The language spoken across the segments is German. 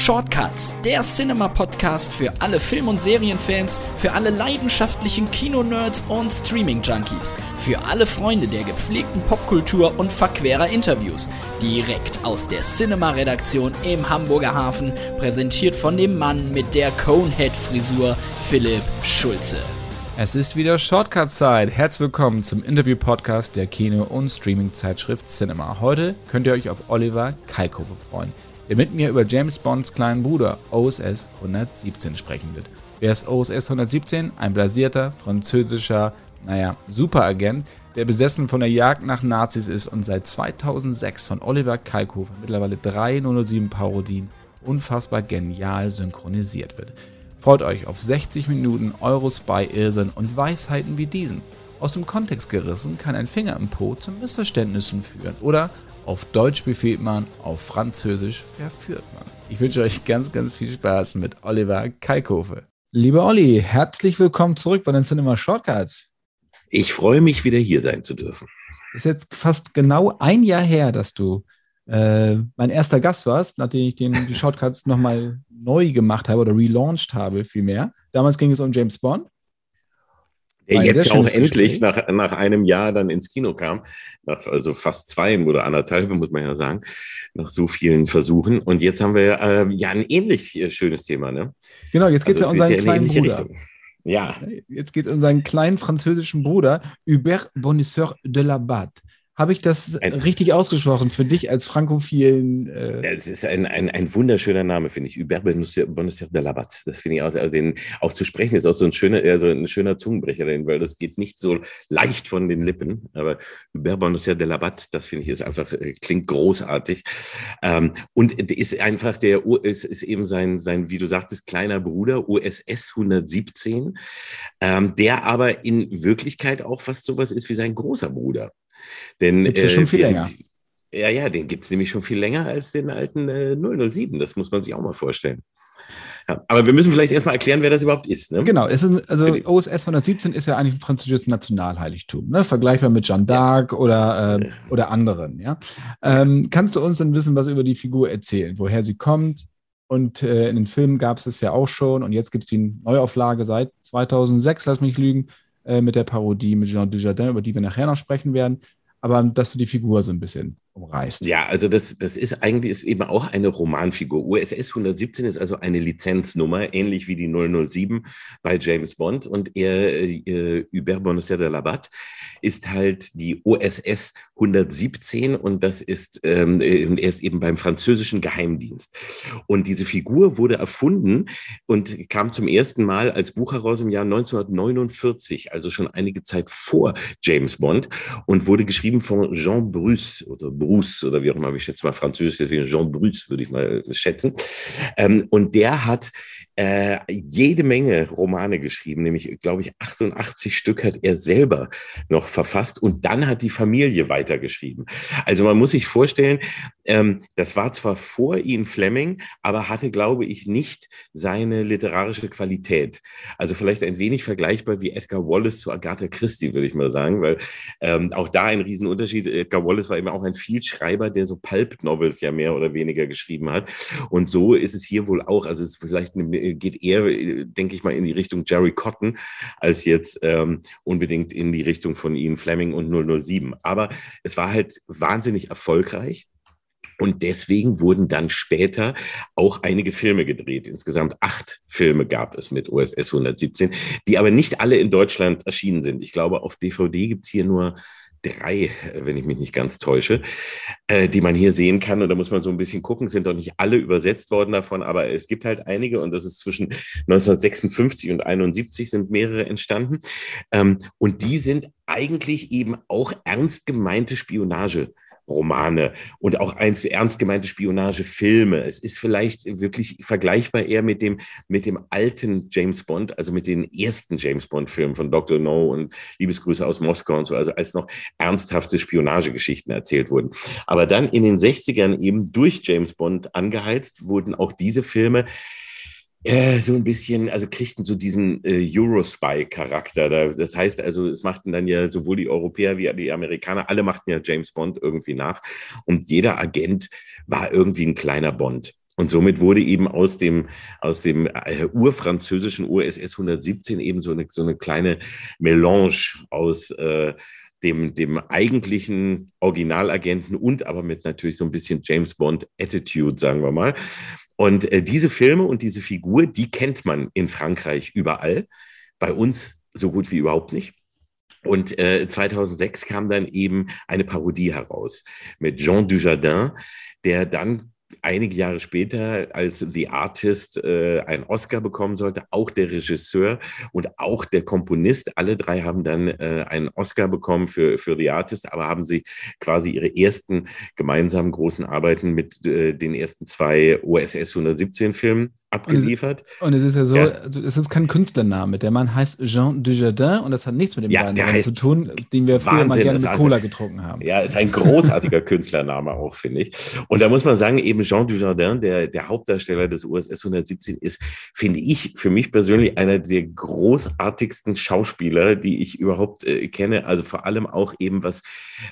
Shortcuts, der Cinema-Podcast für alle Film- und Serienfans, für alle leidenschaftlichen Kinonerds und Streaming-Junkies, für alle Freunde der gepflegten Popkultur und verquerer Interviews. Direkt aus der Cinema-Redaktion im Hamburger Hafen, präsentiert von dem Mann mit der Conehead-Frisur, Philipp Schulze. Es ist wieder Shortcut-Zeit. Herzlich willkommen zum Interview-Podcast der Kino- und Streaming-Zeitschrift Cinema. Heute könnt ihr euch auf Oliver Kalkofe freuen der mit mir über James Bonds kleinen Bruder OSS 117 sprechen wird. Wer ist OSS 117? Ein blasierter französischer, naja, Superagent, der besessen von der Jagd nach Nazis ist und seit 2006 von Oliver Kalkofer mittlerweile drei 007 Parodien unfassbar genial synchronisiert wird. Freut euch auf 60 Minuten Eurospy Irrsinn und Weisheiten wie diesen. Aus dem Kontext gerissen kann ein Finger im Po zu Missverständnissen führen oder auf Deutsch befehlt man, auf Französisch verführt man. Ich wünsche euch ganz, ganz viel Spaß mit Oliver Kalkofe. Lieber Olli, herzlich willkommen zurück bei den Cinema Shortcuts. Ich freue mich, wieder hier sein zu dürfen. Es ist jetzt fast genau ein Jahr her, dass du äh, mein erster Gast warst, nachdem ich den, die Shortcuts nochmal neu gemacht habe oder relaunched habe, vielmehr. Damals ging es um James Bond. Der jetzt ja auch endlich nach, nach einem Jahr dann ins Kino kam, nach also fast zwei oder anderthalb, muss man ja sagen, nach so vielen Versuchen. Und jetzt haben wir äh, ja ein ähnlich äh, schönes Thema, ne? Genau, jetzt geht es also ja um seinen kleinen Bruder. Richtung. Ja. Jetzt geht es um seinen kleinen französischen Bruder, Hubert Bonisseur de la Batte. Habe ich das ein, richtig ausgesprochen für dich als frankophilen? Äh es ist ein, ein, ein wunderschöner Name, finde ich. Hubert Bonisseur de la Batte. Das finde ich auch, also den auch zu sprechen ist auch so ein schöner, also ein schöner Zungenbrecher, weil das geht nicht so leicht von den Lippen. Aber Hubert Bonisseur de la Batte, das finde ich ist einfach, äh, klingt großartig. Ähm, und ist einfach der, ist, ist eben sein, sein, wie du sagtest, kleiner Bruder, USS 117, ähm, der aber in Wirklichkeit auch fast sowas ist wie sein großer Bruder. Denn, Gibt's ja schon viel äh, länger. Ja, ja, den gibt es nämlich schon viel länger als den alten äh, 007. Das muss man sich auch mal vorstellen. Ja, aber wir müssen vielleicht erstmal erklären, wer das überhaupt ist. Ne? Genau, es ist, also OSS 117 ist ja eigentlich ein französisches Nationalheiligtum, ne? vergleichbar mit Jeanne d'Arc ja. oder, äh, oder anderen. Ja? Ähm, kannst du uns dann wissen, was über die Figur erzählen, woher sie kommt? Und äh, in den Filmen gab es es ja auch schon und jetzt gibt es die Neuauflage seit 2006, lass mich lügen, äh, mit der Parodie mit Jean Dujardin, über die wir nachher noch sprechen werden. Aber dass du die Figur so ein bisschen umreißt. Ja, also das, das ist eigentlich ist eben auch eine Romanfigur. USS 117 ist also eine Lizenznummer, ähnlich wie die 007 bei James Bond. Und er, äh, Hubert Bonneser de Labat, ist halt die OSS 117 und das ist, ähm, er ist eben beim französischen Geheimdienst. Und diese Figur wurde erfunden und kam zum ersten Mal als Buch heraus im Jahr 1949, also schon einige Zeit vor James Bond und wurde geschrieben von Jean Bruce oder Bruce oder wie auch immer, ich schätze mal Französisch, deswegen Jean Bruce würde ich mal schätzen. Ähm, und der hat äh, jede Menge Romane geschrieben, nämlich, glaube ich, 88 Stück hat er selber noch verfasst und dann hat die Familie weitergeschrieben. Also man muss sich vorstellen, ähm, das war zwar vor Ian Fleming, aber hatte, glaube ich, nicht seine literarische Qualität. Also vielleicht ein wenig vergleichbar wie Edgar Wallace zu Agatha Christie, würde ich mal sagen, weil ähm, auch da ein Riesenunterschied. Edgar Wallace war eben auch ein Vielschreiber, der so Pulp-Novels ja mehr oder weniger geschrieben hat. Und so ist es hier wohl auch. Also es ist vielleicht eine geht eher, denke ich mal, in die Richtung Jerry Cotton als jetzt ähm, unbedingt in die Richtung von Ian Fleming und 007. Aber es war halt wahnsinnig erfolgreich. Und deswegen wurden dann später auch einige Filme gedreht. Insgesamt acht Filme gab es mit OSS 117, die aber nicht alle in Deutschland erschienen sind. Ich glaube, auf DVD gibt es hier nur drei, wenn ich mich nicht ganz täusche, äh, die man hier sehen kann. Und da muss man so ein bisschen gucken, sind doch nicht alle übersetzt worden davon, aber es gibt halt einige und das ist zwischen 1956 und 71 sind mehrere entstanden. Ähm, und die sind eigentlich eben auch ernst gemeinte Spionage. Romane und auch eins ernst gemeinte Spionagefilme. Es ist vielleicht wirklich vergleichbar eher mit dem, mit dem alten James Bond, also mit den ersten James Bond-Filmen von Dr. No und Liebesgrüße aus Moskau und so, also als noch ernsthafte Spionagegeschichten erzählt wurden. Aber dann in den 60ern eben durch James Bond angeheizt wurden auch diese Filme äh, so ein bisschen, also kriegten so diesen äh, Eurospy-Charakter. Das heißt also, es machten dann ja sowohl die Europäer wie die Amerikaner, alle machten ja James Bond irgendwie nach und jeder Agent war irgendwie ein kleiner Bond. Und somit wurde eben aus dem, aus dem äh, urfranzösischen USS 117 eben so eine, so eine kleine Melange aus äh, dem, dem eigentlichen Originalagenten und aber mit natürlich so ein bisschen James Bond Attitude, sagen wir mal. Und äh, diese Filme und diese Figur, die kennt man in Frankreich überall. Bei uns so gut wie überhaupt nicht. Und äh, 2006 kam dann eben eine Parodie heraus mit Jean Dujardin, der dann einige Jahre später als The Artist äh, einen Oscar bekommen sollte, auch der Regisseur und auch der Komponist. Alle drei haben dann äh, einen Oscar bekommen für, für The Artist, aber haben sie quasi ihre ersten gemeinsamen großen Arbeiten mit äh, den ersten zwei OSS 117 Filmen abgeliefert. Und es, und es ist ja so, ja. Also es ist kein Künstlername. Der Mann heißt Jean Dujardin und das hat nichts mit dem ja, Namen zu tun, den wir früher Wahnsinn, mal gerne mit Cola getrunken haben. Ja, ist ein großartiger Künstlername auch, finde ich. Und da muss man sagen, eben Jean Dujardin, der, der Hauptdarsteller des USS 117, ist, finde ich, für mich persönlich einer der großartigsten Schauspieler, die ich überhaupt äh, kenne. Also vor allem auch eben, was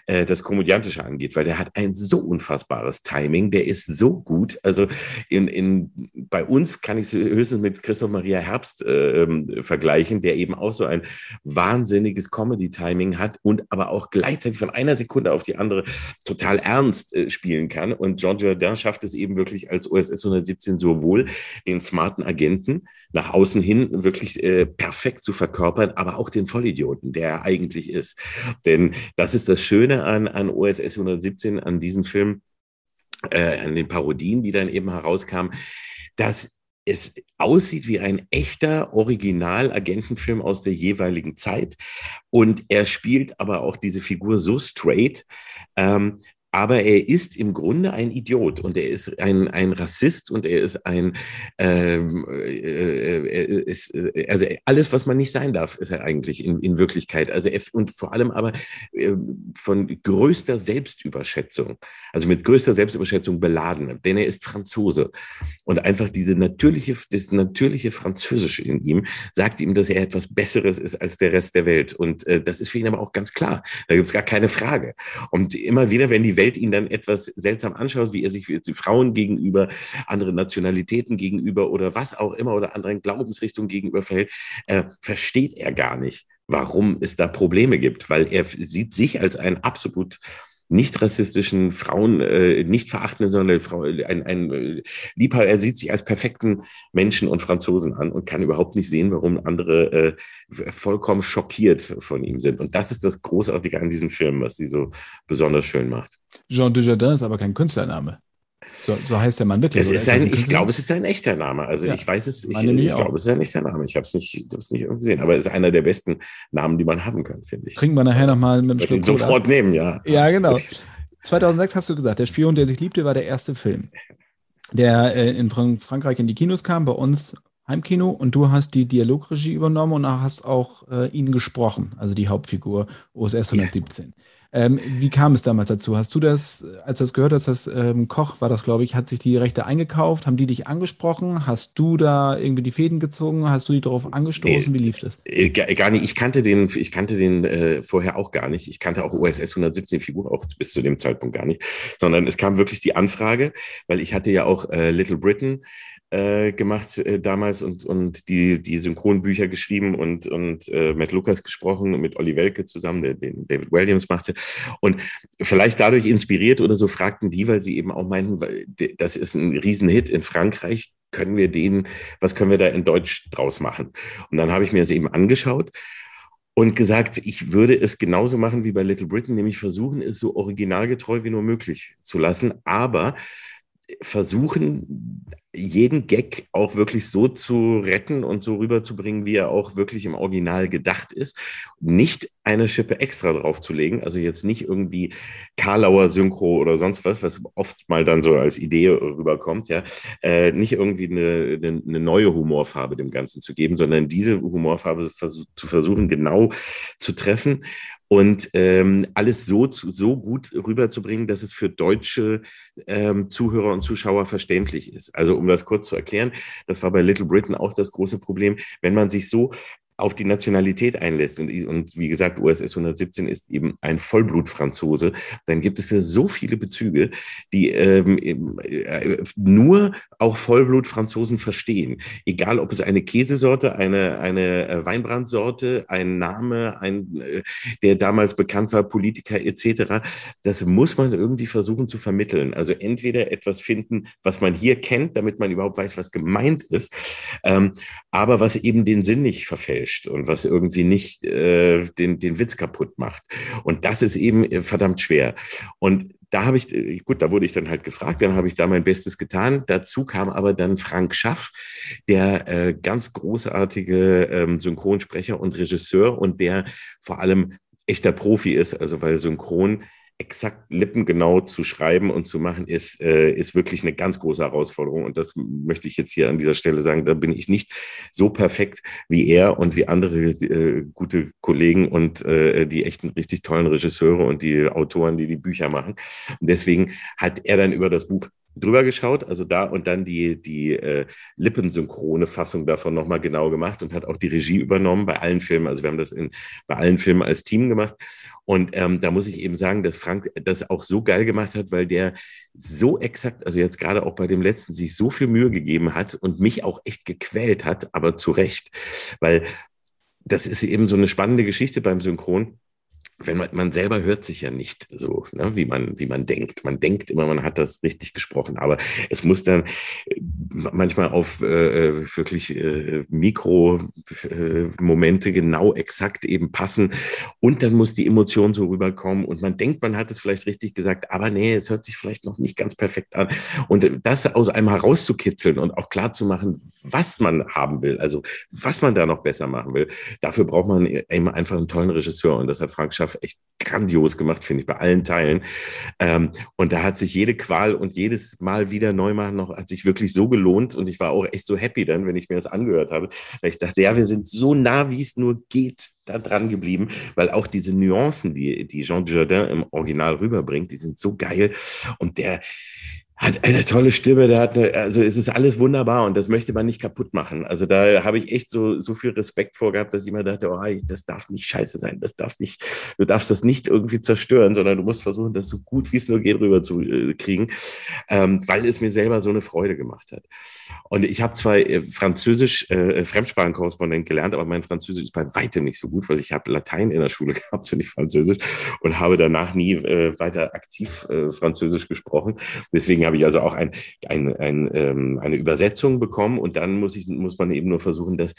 äh, das Komödiantische angeht, weil der hat ein so unfassbares Timing, der ist so gut. Also in, in, bei uns kann ich höchstens mit Christoph Maria Herbst äh, vergleichen, der eben auch so ein wahnsinniges Comedy-Timing hat und aber auch gleichzeitig von einer Sekunde auf die andere total ernst äh, spielen kann. Und Jean Dujardin schafft es eben wirklich als OSS 117 sowohl den smarten Agenten nach außen hin wirklich äh, perfekt zu verkörpern, aber auch den Vollidioten, der er eigentlich ist. Denn das ist das Schöne an, an OSS 117, an diesem Film, äh, an den Parodien, die dann eben herauskamen, dass es aussieht wie ein echter Original-Agentenfilm aus der jeweiligen Zeit. Und er spielt aber auch diese Figur so straight, ähm, aber er ist im Grunde ein Idiot und er ist ein, ein Rassist und er ist ein, ähm, äh, er ist, äh, also alles, was man nicht sein darf, ist er eigentlich in, in Wirklichkeit. Also er, und vor allem aber äh, von größter Selbstüberschätzung, also mit größter Selbstüberschätzung beladen, denn er ist Franzose und einfach diese natürliche, das natürliche Französische in ihm sagt ihm, dass er etwas Besseres ist als der Rest der Welt und äh, das ist für ihn aber auch ganz klar. Da gibt es gar keine Frage. Und immer wieder, wenn die Welt ihn dann etwas seltsam anschaut, wie er sich Frauen gegenüber, anderen Nationalitäten gegenüber oder was auch immer oder anderen Glaubensrichtungen gegenüber verhält, äh, versteht er gar nicht, warum es da Probleme gibt, weil er sieht sich als ein absolut nicht rassistischen Frauen, äh, nicht verachtenden, sondern Frau, ein, ein äh, Liebhaber, er sieht sich als perfekten Menschen und Franzosen an und kann überhaupt nicht sehen, warum andere äh, vollkommen schockiert von ihm sind. Und das ist das Großartige an diesem Film, was sie so besonders schön macht. Jean Dujardin ist aber kein Künstlername. So, so, heißt der Mann wirklich. Es ist ein, ich glaube, es ist ein echter Name. Also ja, ich weiß es, ich, ich glaube, es ist ein echter Name. Ich habe es nicht, nicht gesehen, aber es ist einer der besten Namen, die man haben kann, finde ich. Kriegen wir nachher nochmal mit dem Schluck. Sofort ab. nehmen, ja. Ja, genau. 2006 hast du gesagt, der Spion, der sich liebte, war der erste Film, der äh, in Frankreich in die Kinos kam, bei uns Heimkino und du hast die Dialogregie übernommen und hast auch äh, ihn gesprochen, also die Hauptfigur OSS 117. Ja. Ähm, wie kam es damals dazu? Hast du das, als du das gehört hast, das ähm, Koch war das, glaube ich, hat sich die Rechte eingekauft? Haben die dich angesprochen? Hast du da irgendwie die Fäden gezogen? Hast du die darauf angestoßen? Nee, wie lief das? Äh, gar nicht. Ich kannte den, ich kannte den äh, vorher auch gar nicht. Ich kannte auch OSS 117 Figur auch bis zu dem Zeitpunkt gar nicht, sondern es kam wirklich die Anfrage, weil ich hatte ja auch äh, Little Britain äh, gemacht äh, damals und, und die, die Synchronbücher geschrieben und, und äh, Matt Lucas gesprochen, mit Olli Welke zusammen, der den David Williams machte. Und vielleicht dadurch inspiriert oder so fragten die, weil sie eben auch meinten, das ist ein Riesenhit in Frankreich, können wir den, was können wir da in Deutsch draus machen? Und dann habe ich mir das eben angeschaut und gesagt, ich würde es genauso machen wie bei Little Britain, nämlich versuchen, es so originalgetreu wie nur möglich zu lassen, aber versuchen, jeden Gag auch wirklich so zu retten und so rüberzubringen, wie er auch wirklich im Original gedacht ist. Nicht eine Schippe extra draufzulegen, also jetzt nicht irgendwie Karlauer Synchro oder sonst was, was oft mal dann so als Idee rüberkommt, ja, äh, nicht irgendwie eine, eine, eine, neue Humorfarbe dem Ganzen zu geben, sondern diese Humorfarbe zu versuchen, genau zu treffen und ähm, alles so, so gut rüberzubringen, dass es für deutsche ähm, Zuhörer und Zuschauer verständlich ist. Also um das kurz zu erklären, das war bei Little Britain auch das große Problem, wenn man sich so auf die Nationalität einlässt und, und wie gesagt, USS 117 ist eben ein Vollblutfranzose, dann gibt es ja so viele Bezüge, die ähm, äh, nur auch Vollblutfranzosen verstehen. Egal, ob es eine Käsesorte, eine, eine äh, Weinbrandsorte, ein Name, ein, äh, der damals bekannt war, Politiker etc. Das muss man irgendwie versuchen zu vermitteln. Also entweder etwas finden, was man hier kennt, damit man überhaupt weiß, was gemeint ist, ähm, aber was eben den Sinn nicht verfälscht und was irgendwie nicht äh, den, den Witz kaputt macht. Und das ist eben äh, verdammt schwer. Und da habe ich, äh, gut, da wurde ich dann halt gefragt, dann habe ich da mein Bestes getan. Dazu kam aber dann Frank Schaff, der äh, ganz großartige ähm, Synchronsprecher und Regisseur und der vor allem echter Profi ist, also weil Synchron exakt lippengenau zu schreiben und zu machen, ist, äh, ist wirklich eine ganz große Herausforderung. Und das möchte ich jetzt hier an dieser Stelle sagen. Da bin ich nicht so perfekt wie er und wie andere äh, gute Kollegen und äh, die echten richtig tollen Regisseure und die Autoren, die die Bücher machen. Und deswegen hat er dann über das Buch drüber geschaut, also da und dann die, die äh, lippensynchrone Fassung davon nochmal genau gemacht und hat auch die Regie übernommen bei allen Filmen. Also wir haben das in, bei allen Filmen als Team gemacht. Und ähm, da muss ich eben sagen, dass Frank das auch so geil gemacht hat, weil der so exakt, also jetzt gerade auch bei dem letzten, sich so viel Mühe gegeben hat und mich auch echt gequält hat, aber zu Recht. Weil das ist eben so eine spannende Geschichte beim Synchron wenn man, man selber hört sich ja nicht so, ne, wie man, wie man denkt. Man denkt immer, man hat das richtig gesprochen, aber es muss dann äh, manchmal auf äh, wirklich äh, Mikromomente äh, genau exakt eben passen. Und dann muss die Emotion so rüberkommen. Und man denkt, man hat es vielleicht richtig gesagt, aber nee, es hört sich vielleicht noch nicht ganz perfekt an. Und das aus einem herauszukitzeln und auch klar zu machen, was man haben will, also was man da noch besser machen will, dafür braucht man eben einfach einen tollen Regisseur. Und das hat Frank Schaff Schaff echt grandios gemacht, finde ich, bei allen Teilen. Ähm, und da hat sich jede Qual und jedes Mal wieder neu machen noch, hat sich wirklich so gelohnt. Und ich war auch echt so happy dann, wenn ich mir das angehört habe, weil ich dachte, ja, wir sind so nah, wie es nur geht, da dran geblieben, weil auch diese Nuancen, die, die Jean Dujardin im Original rüberbringt, die sind so geil. Und der, hat eine tolle Stimme, der hat eine, also es ist alles wunderbar und das möchte man nicht kaputt machen. Also da habe ich echt so, so viel Respekt vor gehabt, dass ich mir dachte, oh, das darf nicht scheiße sein, das darf nicht, du darfst das nicht irgendwie zerstören, sondern du musst versuchen, das so gut wie es nur geht rüber zu äh, kriegen, ähm, weil es mir selber so eine Freude gemacht hat. Und ich habe zwar äh, Französisch äh, Fremdsprachenkorrespondent gelernt, aber mein Französisch ist bei weitem nicht so gut, weil ich habe Latein in der Schule gehabt und nicht Französisch und habe danach nie äh, weiter aktiv äh, Französisch gesprochen. Deswegen habe ich also auch ein, ein, ein, ähm, eine Übersetzung bekommen und dann muss, ich, muss man eben nur versuchen, das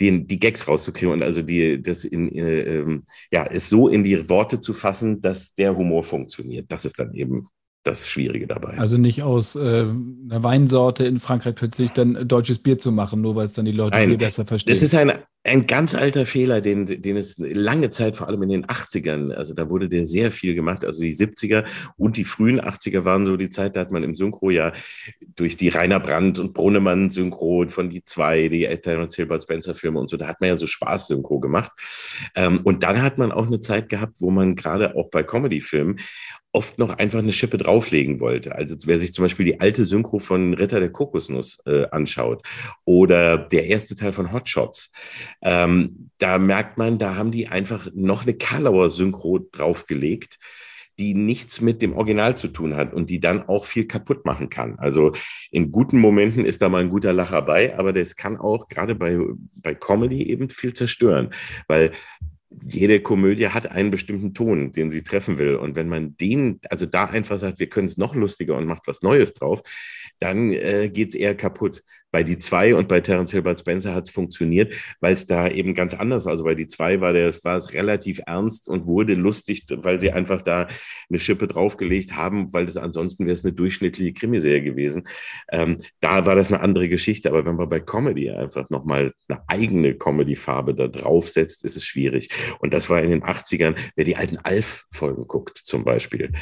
den, die Gags rauszukriegen und also die, das in, äh, ähm, ja, es so in die Worte zu fassen, dass der Humor funktioniert. Das ist dann eben das Schwierige dabei. Also nicht aus äh, einer Weinsorte in Frankreich plötzlich dann deutsches Bier zu machen, nur weil es dann die Leute ein, viel besser verstehen. Das ist ein, ein ganz alter Fehler, den, den es lange Zeit, vor allem in den 80ern, also da wurde der sehr viel gemacht. Also die 70er und die frühen 80er waren so die Zeit, da hat man im Synchro ja durch die Rainer Brandt und Brunnemann Synchro von die zwei, die Terence Hilbert Spencer Filme und so, da hat man ja so Spaß-Synchro gemacht. Ähm, und dann hat man auch eine Zeit gehabt, wo man gerade auch bei Comedy-Filmen oft noch einfach eine Schippe drauflegen wollte. Also wer sich zum Beispiel die alte Synchro von Ritter der Kokosnuss äh, anschaut oder der erste Teil von Hotshots, ähm, da merkt man, da haben die einfach noch eine Karlauer Synchro draufgelegt, die nichts mit dem Original zu tun hat und die dann auch viel kaputt machen kann. Also in guten Momenten ist da mal ein guter Lacher bei, aber das kann auch gerade bei, bei Comedy eben viel zerstören, weil jede Komödie hat einen bestimmten Ton, den sie treffen will. Und wenn man den, also da einfach sagt, wir können es noch lustiger und macht was Neues drauf, dann äh, geht es eher kaputt. Bei die zwei und bei Terence Hilbert Spencer hat es funktioniert, weil es da eben ganz anders war. Also bei die zwei war, der, war es relativ ernst und wurde lustig, weil sie einfach da eine Schippe draufgelegt haben, weil das ansonsten wäre es eine durchschnittliche Krimiserie gewesen. Ähm, da war das eine andere Geschichte. Aber wenn man bei Comedy einfach nochmal eine eigene Comedy-Farbe da draufsetzt, ist es schwierig. Und das war in den 80ern, wer die alten Alf-Folgen guckt zum Beispiel,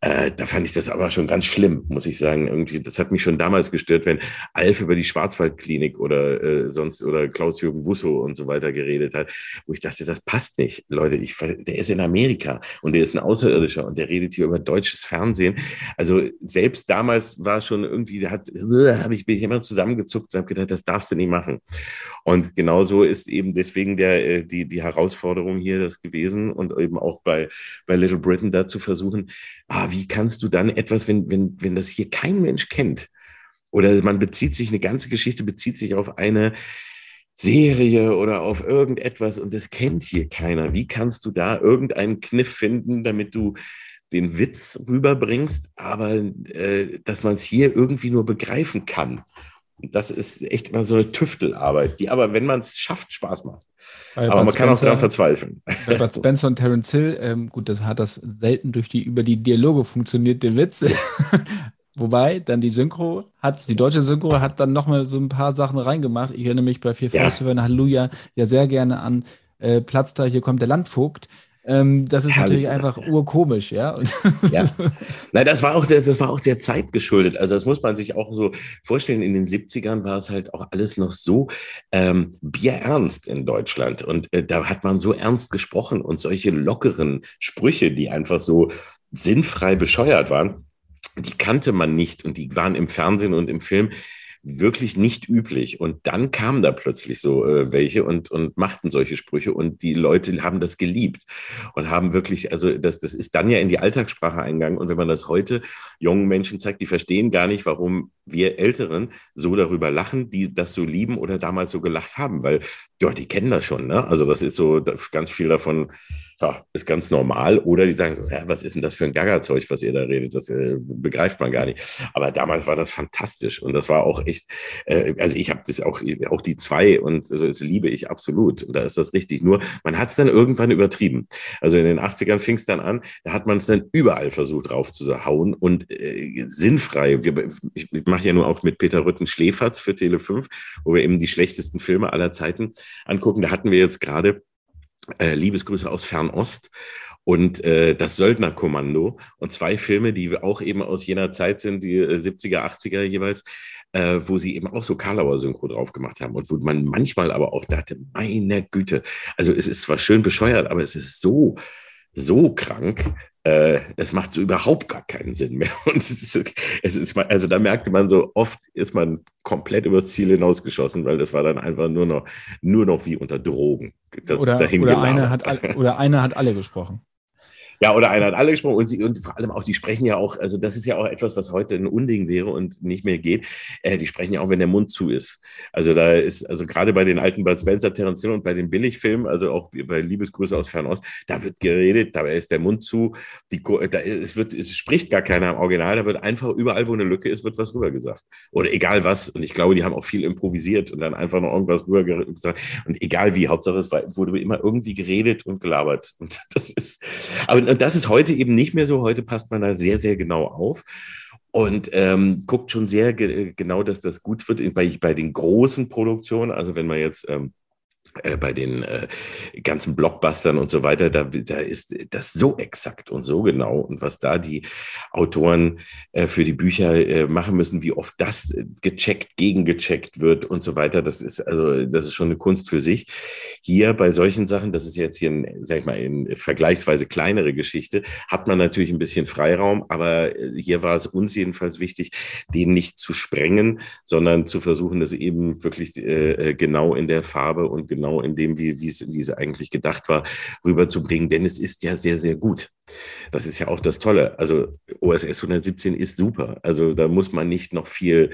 äh, da fand ich das aber schon ganz schlimm, muss ich sagen. Irgendwie, das hat mich schon damals gestört, wenn Alf über die Schwarzwaldklinik oder äh, sonst oder Klaus-Jürgen Wusso und so weiter geredet hat, wo ich dachte, das passt nicht. Leute, ich, der ist in Amerika und der ist ein Außerirdischer und der redet hier über deutsches Fernsehen. Also selbst damals war schon irgendwie, da hat, habe ich mich immer zusammengezuckt und habe gedacht, das darfst du nicht machen. Und genauso ist eben deswegen der, äh, die, die Herausforderung hier das gewesen und eben auch bei, bei Little Britain da zu versuchen, ah, wie kannst du dann etwas, wenn, wenn, wenn das hier kein Mensch kennt, oder man bezieht sich, eine ganze Geschichte bezieht sich auf eine Serie oder auf irgendetwas und das kennt hier keiner. Wie kannst du da irgendeinen Kniff finden, damit du den Witz rüberbringst, aber äh, dass man es hier irgendwie nur begreifen kann? Das ist echt immer so eine Tüftelarbeit, die aber, wenn man es schafft, Spaß macht. Bei aber Bud man Spencer, kann auch daran verzweifeln. Bei Bud Spencer und Terence Hill, ähm, gut, das hat das selten durch die, über die Dialoge funktioniert, der Witz. Wobei, dann die Synchro hat, die deutsche Synchro hat dann nochmal so ein paar Sachen reingemacht. Ich erinnere mich bei Vier ja. Für Halleluja ja sehr gerne an äh, Platz da, hier kommt der Landvogt. Ähm, das ist Herrlich natürlich einfach ja. urkomisch, ja. ja. Nein, das war auch der, das war auch der Zeit geschuldet. Also das muss man sich auch so vorstellen. In den 70ern war es halt auch alles noch so ähm, bierernst in Deutschland. Und äh, da hat man so ernst gesprochen und solche lockeren Sprüche, die einfach so sinnfrei bescheuert waren die kannte man nicht und die waren im Fernsehen und im Film wirklich nicht üblich. Und dann kamen da plötzlich so äh, welche und, und machten solche Sprüche und die Leute haben das geliebt und haben wirklich, also das, das ist dann ja in die Alltagssprache eingegangen. Und wenn man das heute jungen Menschen zeigt, die verstehen gar nicht, warum wir Älteren so darüber lachen, die das so lieben oder damals so gelacht haben, weil ja, die kennen das schon. Ne? Also das ist so ganz viel davon ja, ist ganz normal. Oder die sagen, ja, was ist denn das für ein Gaggerzeug, was ihr da redet? Das äh, begreift man gar nicht. Aber damals war das fantastisch und das war auch echt, äh, also ich habe das auch, auch die zwei und also das liebe ich absolut. Und da ist das richtig. Nur man hat es dann irgendwann übertrieben. Also in den 80ern fing es dann an, da hat man es dann überall versucht raufzuhauen und äh, sinnfrei. Wir, ich mache ja nur auch mit Peter Rütten Schläferz für Tele 5, wo wir eben die schlechtesten Filme aller Zeiten angucken. Da hatten wir jetzt gerade äh, Liebesgrüße aus Fernost. Und äh, das Söldnerkommando. Und zwei Filme, die auch eben aus jener Zeit sind, die äh, 70er, 80er jeweils, äh, wo sie eben auch so Karlauer Synchro drauf gemacht haben und wo man manchmal aber auch dachte, meine Güte, also es ist zwar schön bescheuert, aber es ist so, so krank, äh, es macht so überhaupt gar keinen Sinn mehr. Und es ist, es ist, also da merkte man so, oft ist man komplett übers Ziel hinausgeschossen, weil das war dann einfach nur noch, nur noch wie unter Drogen. Das oder, oder, eine hat, oder einer hat alle gesprochen. Ja, oder einer hat alle gesprochen und, sie, und vor allem auch, die sprechen ja auch, also das ist ja auch etwas, was heute ein Unding wäre und nicht mehr geht. Äh, die sprechen ja auch, wenn der Mund zu ist. Also da ist, also gerade bei den alten Bud Spencer, Terence Hill und bei den Billigfilmen, also auch bei Liebesgrüße aus Fernost, da wird geredet, da ist der Mund zu, die, da, es, wird, es spricht gar keiner im Original, da wird einfach überall, wo eine Lücke ist, wird was rüber gesagt. Oder egal was. Und ich glaube, die haben auch viel improvisiert und dann einfach noch irgendwas rüber gesagt. Und egal wie, Hauptsache es wurde immer irgendwie geredet und gelabert. Und das ist, aber und das ist heute eben nicht mehr so. Heute passt man da sehr, sehr genau auf und ähm, guckt schon sehr ge genau, dass das gut wird bei, bei den großen Produktionen. Also wenn man jetzt ähm, äh, bei den äh, ganzen Blockbustern und so weiter, da, da ist das so exakt und so genau. Und was da die Autoren äh, für die Bücher äh, machen müssen, wie oft das gecheckt, gegengecheckt wird und so weiter, das ist also, das ist schon eine Kunst für sich. Hier bei solchen Sachen, das ist jetzt hier, ein, sag ich mal, eine vergleichsweise kleinere Geschichte, hat man natürlich ein bisschen Freiraum, aber äh, hier war es uns jedenfalls wichtig, den nicht zu sprengen, sondern zu versuchen, das eben wirklich äh, genau in der Farbe und genau in dem, wie, wie, es, wie es eigentlich gedacht war, rüberzubringen. Denn es ist ja sehr, sehr gut. Das ist ja auch das Tolle. Also OSS 117 ist super. Also da muss man nicht noch viel,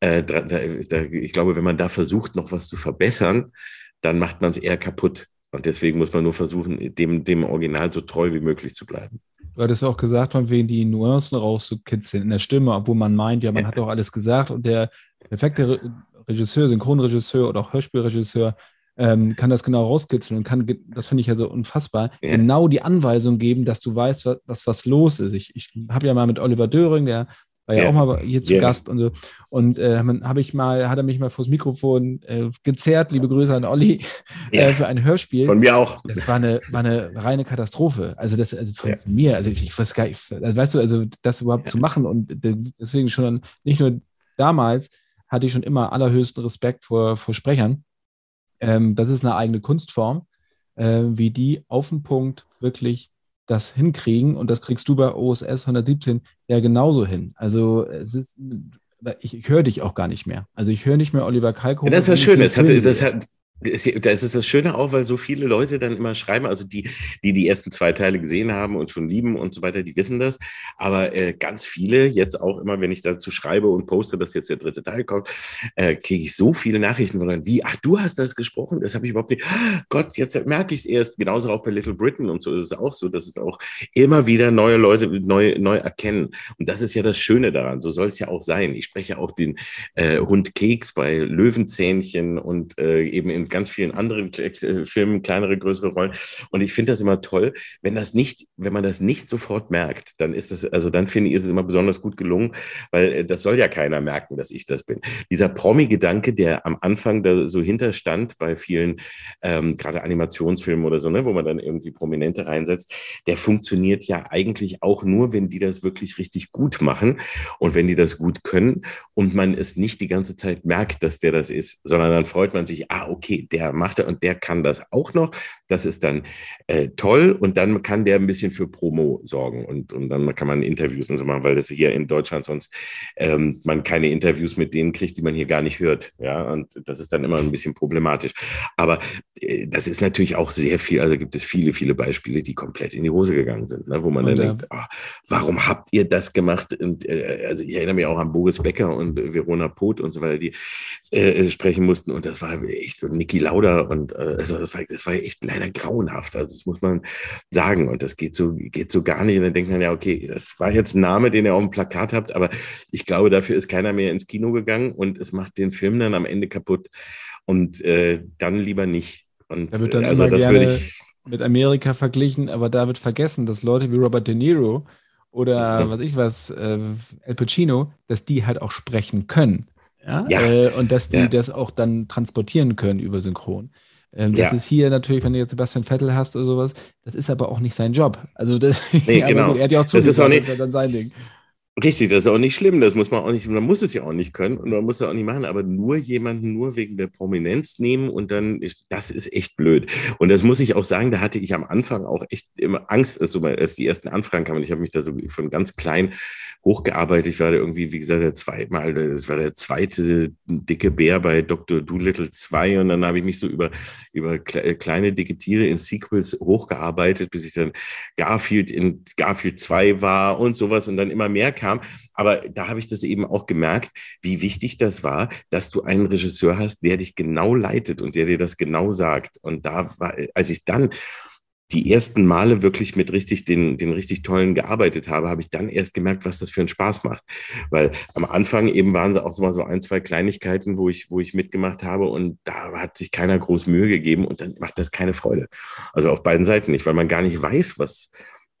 äh, da, da, ich glaube, wenn man da versucht, noch was zu verbessern, dann macht man es eher kaputt. Und deswegen muss man nur versuchen, dem, dem Original so treu wie möglich zu bleiben. Du hattest auch gesagt, von wegen die Nuancen rauszukitzeln in der Stimme, obwohl man meint, ja, man ja. hat doch alles gesagt und der perfekte Regisseur, Synchronregisseur oder auch Hörspielregisseur ähm, kann das genau rauskitzeln und kann, das finde ich ja so unfassbar, ja. genau die Anweisung geben, dass du weißt, was, was, was los ist. Ich, ich habe ja mal mit Oliver Döring, der war ja, ja, auch mal hier zu ja. Gast und so. Und äh, habe ich mal, hat er mich mal vors Mikrofon äh, gezerrt, liebe Grüße an Olli, ja. äh, für ein Hörspiel. Von mir auch. Das war eine, war eine reine Katastrophe. Also das, also von mir, also ich, ich weiß gar nicht, also weißt du, also das überhaupt zu machen und deswegen schon nicht nur damals, hatte ich schon immer allerhöchsten Respekt vor, vor Sprechern. Ähm, das ist eine eigene Kunstform, äh, wie die auf den Punkt wirklich das hinkriegen. Und das kriegst du bei OSS 117 ja genauso hin. Also es ist, ich, ich höre dich auch gar nicht mehr. Also ich höre nicht mehr Oliver Kalkofe. Ja, das ist ja schön. Das hat, das hat, das ist das Schöne auch, weil so viele Leute dann immer schreiben, also die, die die ersten zwei Teile gesehen haben und schon lieben und so weiter, die wissen das. Aber äh, ganz viele, jetzt auch immer, wenn ich dazu schreibe und poste, dass jetzt der dritte Teil kommt, äh, kriege ich so viele Nachrichten von dann, wie, ach, du hast das gesprochen? Das habe ich überhaupt nicht. Gott, jetzt merke ich es erst. Genauso auch bei Little Britain und so ist es auch so, dass es auch immer wieder neue Leute neu, neu erkennen. Und das ist ja das Schöne daran. So soll es ja auch sein. Ich spreche auch den äh, Hund Keks bei Löwenzähnchen und äh, eben in ganz vielen anderen äh, Filmen kleinere, größere Rollen. Und ich finde das immer toll, wenn das nicht, wenn man das nicht sofort merkt, dann ist das, also dann finde ich, ist es immer besonders gut gelungen, weil äh, das soll ja keiner merken, dass ich das bin. Dieser Promi-Gedanke, der am Anfang da so hinterstand bei vielen, ähm, gerade Animationsfilmen oder so, ne, wo man dann irgendwie Prominente reinsetzt, der funktioniert ja eigentlich auch nur, wenn die das wirklich richtig gut machen und wenn die das gut können und man es nicht die ganze Zeit merkt, dass der das ist, sondern dann freut man sich, ah, okay, der macht er und der kann das auch noch. Das ist dann äh, toll und dann kann der ein bisschen für Promo sorgen und, und dann kann man Interviews und so machen, weil das hier in Deutschland sonst ähm, man keine Interviews mit denen kriegt, die man hier gar nicht hört. Ja, und das ist dann immer ein bisschen problematisch. Aber äh, das ist natürlich auch sehr viel, also gibt es viele, viele Beispiele, die komplett in die Hose gegangen sind, ne, wo man und dann ja. denkt, oh, warum habt ihr das gemacht? Und äh, also ich erinnere mich auch an Boris Becker und Verona Poth und so weiter, die äh, sprechen mussten und das war echt so Niki Lauda und äh, also das, war, das war echt leider grauenhaft. Also das muss man sagen. Und das geht so, geht so gar nicht. Und dann denkt man ja, okay, das war jetzt ein Name, den ihr auf dem Plakat habt, aber ich glaube, dafür ist keiner mehr ins Kino gegangen und es macht den Film dann am Ende kaputt. Und äh, dann lieber nicht. Und da wird dann also das würde ich mit Amerika verglichen, aber da wird vergessen, dass Leute wie Robert De Niro oder was ich was, äh, El Pacino, dass die halt auch sprechen können. Ja, ja. Äh, und dass die ja. das auch dann transportieren können über Synchron. Ähm, das ja. ist hier natürlich, wenn du jetzt Sebastian Vettel hast oder sowas, das ist aber auch nicht sein Job. Also das, nee, genau. er hat ja auch zugesagt, das ist, auch nicht, das ist ja dann sein Ding. Richtig, das ist auch nicht schlimm, das muss man auch nicht, man muss es ja auch nicht können und man muss es auch nicht machen, aber nur jemanden nur wegen der Prominenz nehmen und dann, das ist echt blöd. Und das muss ich auch sagen, da hatte ich am Anfang auch echt immer Angst, also als die ersten Anfragen kamen, ich habe mich da so von ganz klein hochgearbeitet, ich war da irgendwie, wie gesagt, der zweite Mal, das war der zweite dicke Bär bei Dr. Doolittle 2 und dann habe ich mich so über, über kleine dicke Tiere in Sequels hochgearbeitet, bis ich dann Garfield in Garfield 2 war und sowas und dann immer mehr kam. Aber da habe ich das eben auch gemerkt, wie wichtig das war, dass du einen Regisseur hast, der dich genau leitet und der dir das genau sagt. Und da war, als ich dann die ersten Male wirklich mit richtig den, den richtig tollen gearbeitet habe, habe ich dann erst gemerkt, was das für einen Spaß macht. Weil am Anfang eben waren auch so mal so ein, zwei Kleinigkeiten, wo ich, wo ich mitgemacht habe und da hat sich keiner groß Mühe gegeben und dann macht das keine Freude. Also auf beiden Seiten nicht, weil man gar nicht weiß, was,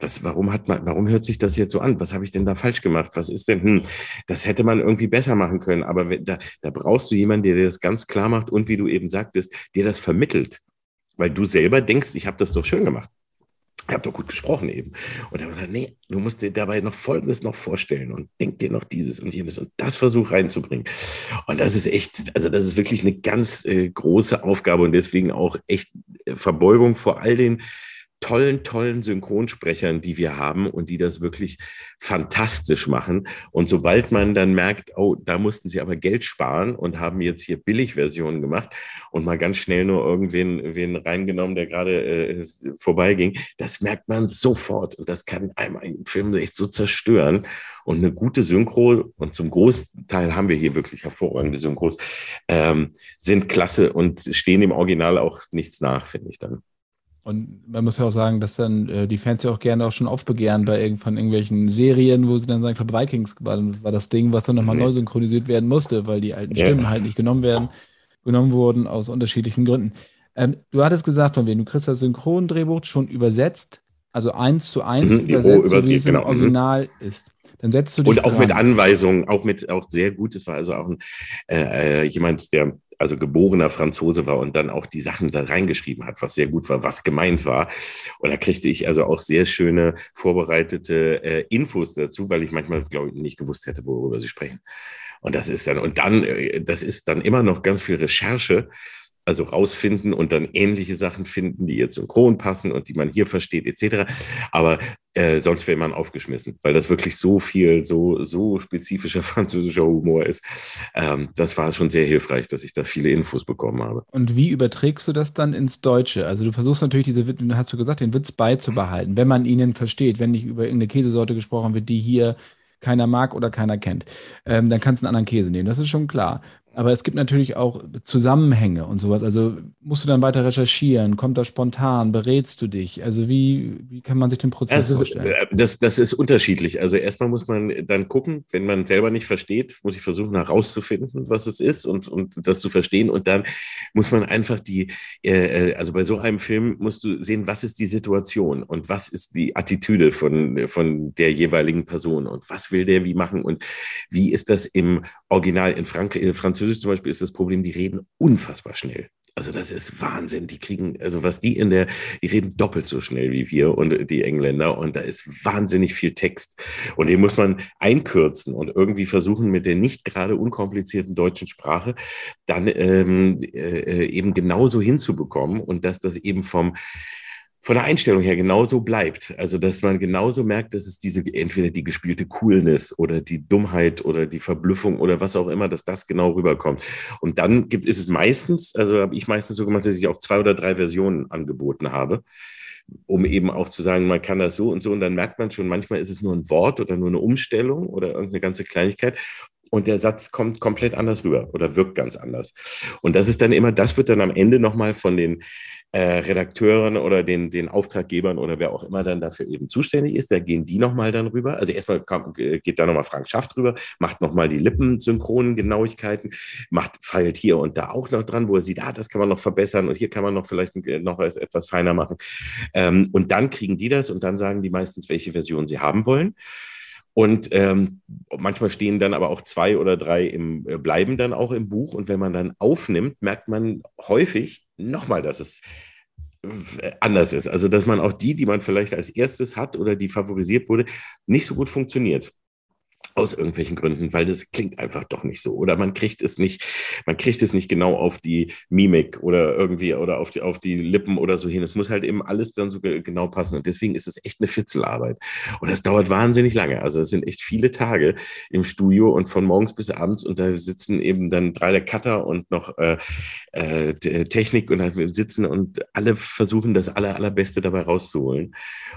was, warum hat man, warum hört sich das jetzt so an? Was habe ich denn da falsch gemacht? Was ist denn, hm, das hätte man irgendwie besser machen können. Aber da, da brauchst du jemanden, der dir das ganz klar macht und wie du eben sagtest, dir das vermittelt. Weil du selber denkst, ich habe das doch schön gemacht. Ich habe doch gut gesprochen eben. Und hat gesagt, nee, du musst dir dabei noch Folgendes noch vorstellen und denk dir noch dieses und jenes und das versuch reinzubringen. Und das ist echt, also das ist wirklich eine ganz äh, große Aufgabe und deswegen auch echt äh, Verbeugung vor all den tollen, tollen Synchronsprechern, die wir haben und die das wirklich fantastisch machen. Und sobald man dann merkt, oh, da mussten sie aber Geld sparen und haben jetzt hier Billigversionen gemacht und mal ganz schnell nur irgendwen wen reingenommen, der gerade äh, vorbeiging, das merkt man sofort. Und das kann einem einen Film echt so zerstören. Und eine gute Synchro, und zum Großteil haben wir hier wirklich hervorragende Synchros, ähm, sind klasse und stehen im Original auch nichts nach, finde ich dann. Und man muss ja auch sagen, dass dann äh, die Fans ja auch gerne auch schon aufbegehren bei irgendwann irgendwelchen Serien, wo sie dann sagen, ich glaube, Vikings war, war, das Ding, was dann nochmal nee. neu synchronisiert werden musste, weil die alten Stimmen ja. halt nicht genommen werden, genommen wurden aus unterschiedlichen Gründen. Ähm, du hattest gesagt, von wem du kriegst das Synchrondrehbuch schon übersetzt, also eins zu eins mhm, übersetzt, so wie es genau. im mhm. Original mhm. ist. Dann setzt du dich Und auch dran. mit Anweisungen, auch mit auch sehr gut. Es war also auch ein, äh, äh jemand, der also geborener Franzose war und dann auch die Sachen da reingeschrieben hat, was sehr gut war, was gemeint war. Und da kriegte ich also auch sehr schöne vorbereitete äh, Infos dazu, weil ich manchmal, glaube ich, nicht gewusst hätte, worüber sie sprechen. Und das ist dann, und dann, äh, das ist dann immer noch ganz viel Recherche, also rausfinden und dann ähnliche Sachen finden, die jetzt synchron passen und die man hier versteht, etc. Aber äh, sonst wäre man aufgeschmissen, weil das wirklich so viel, so, so spezifischer französischer Humor ist. Ähm, das war schon sehr hilfreich, dass ich da viele Infos bekommen habe. Und wie überträgst du das dann ins Deutsche? Also du versuchst natürlich diese, hast du gesagt, den Witz beizubehalten, wenn man ihn versteht, wenn nicht über irgendeine Käsesorte gesprochen wird, die hier keiner mag oder keiner kennt, ähm, dann kannst du einen anderen Käse nehmen. Das ist schon klar. Aber es gibt natürlich auch Zusammenhänge und sowas. Also musst du dann weiter recherchieren? Kommt das spontan? Berätst du dich? Also wie, wie kann man sich den Prozess also, vorstellen? Äh, das, das ist unterschiedlich. Also erstmal muss man dann gucken, wenn man selber nicht versteht, muss ich versuchen herauszufinden, was es ist und, und das zu verstehen. Und dann muss man einfach die, äh, äh, also bei so einem Film musst du sehen, was ist die Situation und was ist die Attitüde von, von der jeweiligen Person und was will der wie machen und wie ist das im Original in Frankreich, Französisch Französisch zum Beispiel ist das Problem, die reden unfassbar schnell. Also das ist Wahnsinn. Die kriegen, also was die in der, die reden doppelt so schnell wie wir und die Engländer und da ist wahnsinnig viel Text und den muss man einkürzen und irgendwie versuchen mit der nicht gerade unkomplizierten deutschen Sprache dann ähm, äh, eben genauso hinzubekommen und dass das eben vom von der Einstellung her genauso bleibt. Also, dass man genauso merkt, dass es diese, entweder die gespielte Coolness oder die Dummheit oder die Verblüffung oder was auch immer, dass das genau rüberkommt. Und dann gibt, ist es meistens, also habe ich meistens so gemacht, dass ich auch zwei oder drei Versionen angeboten habe um eben auch zu sagen, man kann das so und so. Und dann merkt man schon, manchmal ist es nur ein Wort oder nur eine Umstellung oder irgendeine ganze Kleinigkeit und der Satz kommt komplett anders rüber oder wirkt ganz anders. Und das ist dann immer, das wird dann am Ende nochmal von den Redakteuren oder den, den Auftraggebern oder wer auch immer dann dafür eben zuständig ist, da gehen die nochmal dann rüber. Also erstmal kam, geht da nochmal Frank Schaft rüber, macht nochmal die Lippensynchronen Genauigkeiten, macht, feilt hier und da auch noch dran, wo er sieht, ah, das kann man noch verbessern und hier kann man noch vielleicht noch etwas feiner machen. Ähm, und dann kriegen die das und dann sagen die meistens, welche Version sie haben wollen. Und ähm, manchmal stehen dann aber auch zwei oder drei im, äh, bleiben dann auch im Buch. Und wenn man dann aufnimmt, merkt man häufig nochmal, dass es äh, anders ist. Also, dass man auch die, die man vielleicht als erstes hat oder die favorisiert wurde, nicht so gut funktioniert aus irgendwelchen Gründen, weil das klingt einfach doch nicht so. Oder man kriegt es nicht, man kriegt es nicht genau auf die Mimik oder irgendwie oder auf die, auf die Lippen oder so hin. Es muss halt eben alles dann so genau passen. Und deswegen ist es echt eine Fitzelarbeit. Und das dauert wahnsinnig lange. Also es sind echt viele Tage im Studio und von morgens bis abends und da sitzen eben dann drei der Cutter und noch äh, äh, Technik und da sitzen und alle versuchen das aller, allerbeste dabei rauszuholen.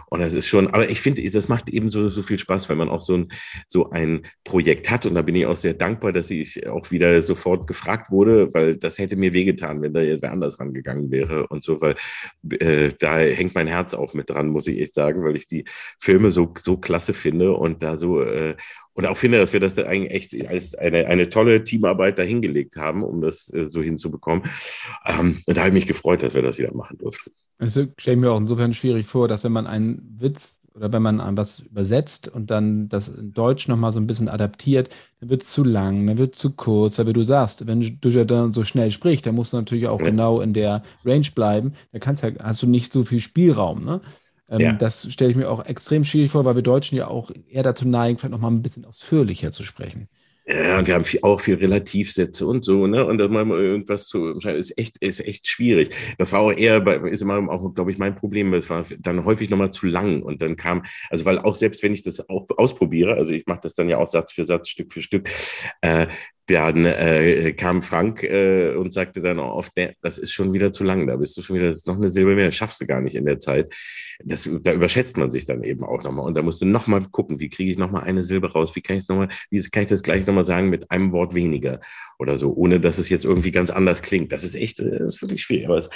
Und das ist schon, aber ich finde, das macht eben so, so viel Spaß, wenn man auch so ein, so ein ein Projekt hat. Und da bin ich auch sehr dankbar, dass ich auch wieder sofort gefragt wurde, weil das hätte mir wehgetan, wenn da wer anders rangegangen wäre und so, weil äh, da hängt mein Herz auch mit dran, muss ich echt sagen, weil ich die Filme so, so klasse finde und da so äh, und auch finde, dass wir das da eigentlich echt als eine, eine tolle Teamarbeit dahingelegt haben, um das äh, so hinzubekommen. Ähm, und da habe ich mich gefreut, dass wir das wieder machen durften. Es stelle mir auch insofern schwierig vor, dass wenn man einen Witz oder wenn man was übersetzt und dann das in Deutsch nochmal so ein bisschen adaptiert, dann wird es zu lang, dann wird es zu kurz. Aber du sagst, wenn du ja dann so schnell sprichst, dann musst du natürlich auch ja. genau in der Range bleiben. Da kannst, hast du nicht so viel Spielraum. Ne? Ähm, ja. Das stelle ich mir auch extrem schwierig vor, weil wir Deutschen ja auch eher dazu neigen, vielleicht nochmal ein bisschen ausführlicher zu sprechen. Ja, wir haben viel, auch viel Relativsätze und so, ne? Und dann mal irgendwas zu ist echt, ist echt schwierig. Das war auch eher bei, ist immer auch, glaube ich, mein Problem. Es war dann häufig nochmal zu lang. Und dann kam, also weil auch selbst wenn ich das auch ausprobiere, also ich mache das dann ja auch Satz für Satz, Stück für Stück, äh, dann äh, kam Frank äh, und sagte dann auch oft, nee, das ist schon wieder zu lang, da bist du schon wieder, das ist noch eine Silbe mehr, das schaffst du gar nicht in der Zeit. Das, da überschätzt man sich dann eben auch nochmal. Und da musst du nochmal gucken, wie kriege ich nochmal eine Silbe raus, wie kann ich nochmal, wie kann ich das gleich nochmal sagen mit einem Wort weniger oder so, ohne dass es jetzt irgendwie ganz anders klingt. Das ist echt, das ist wirklich schwierig. Aber es,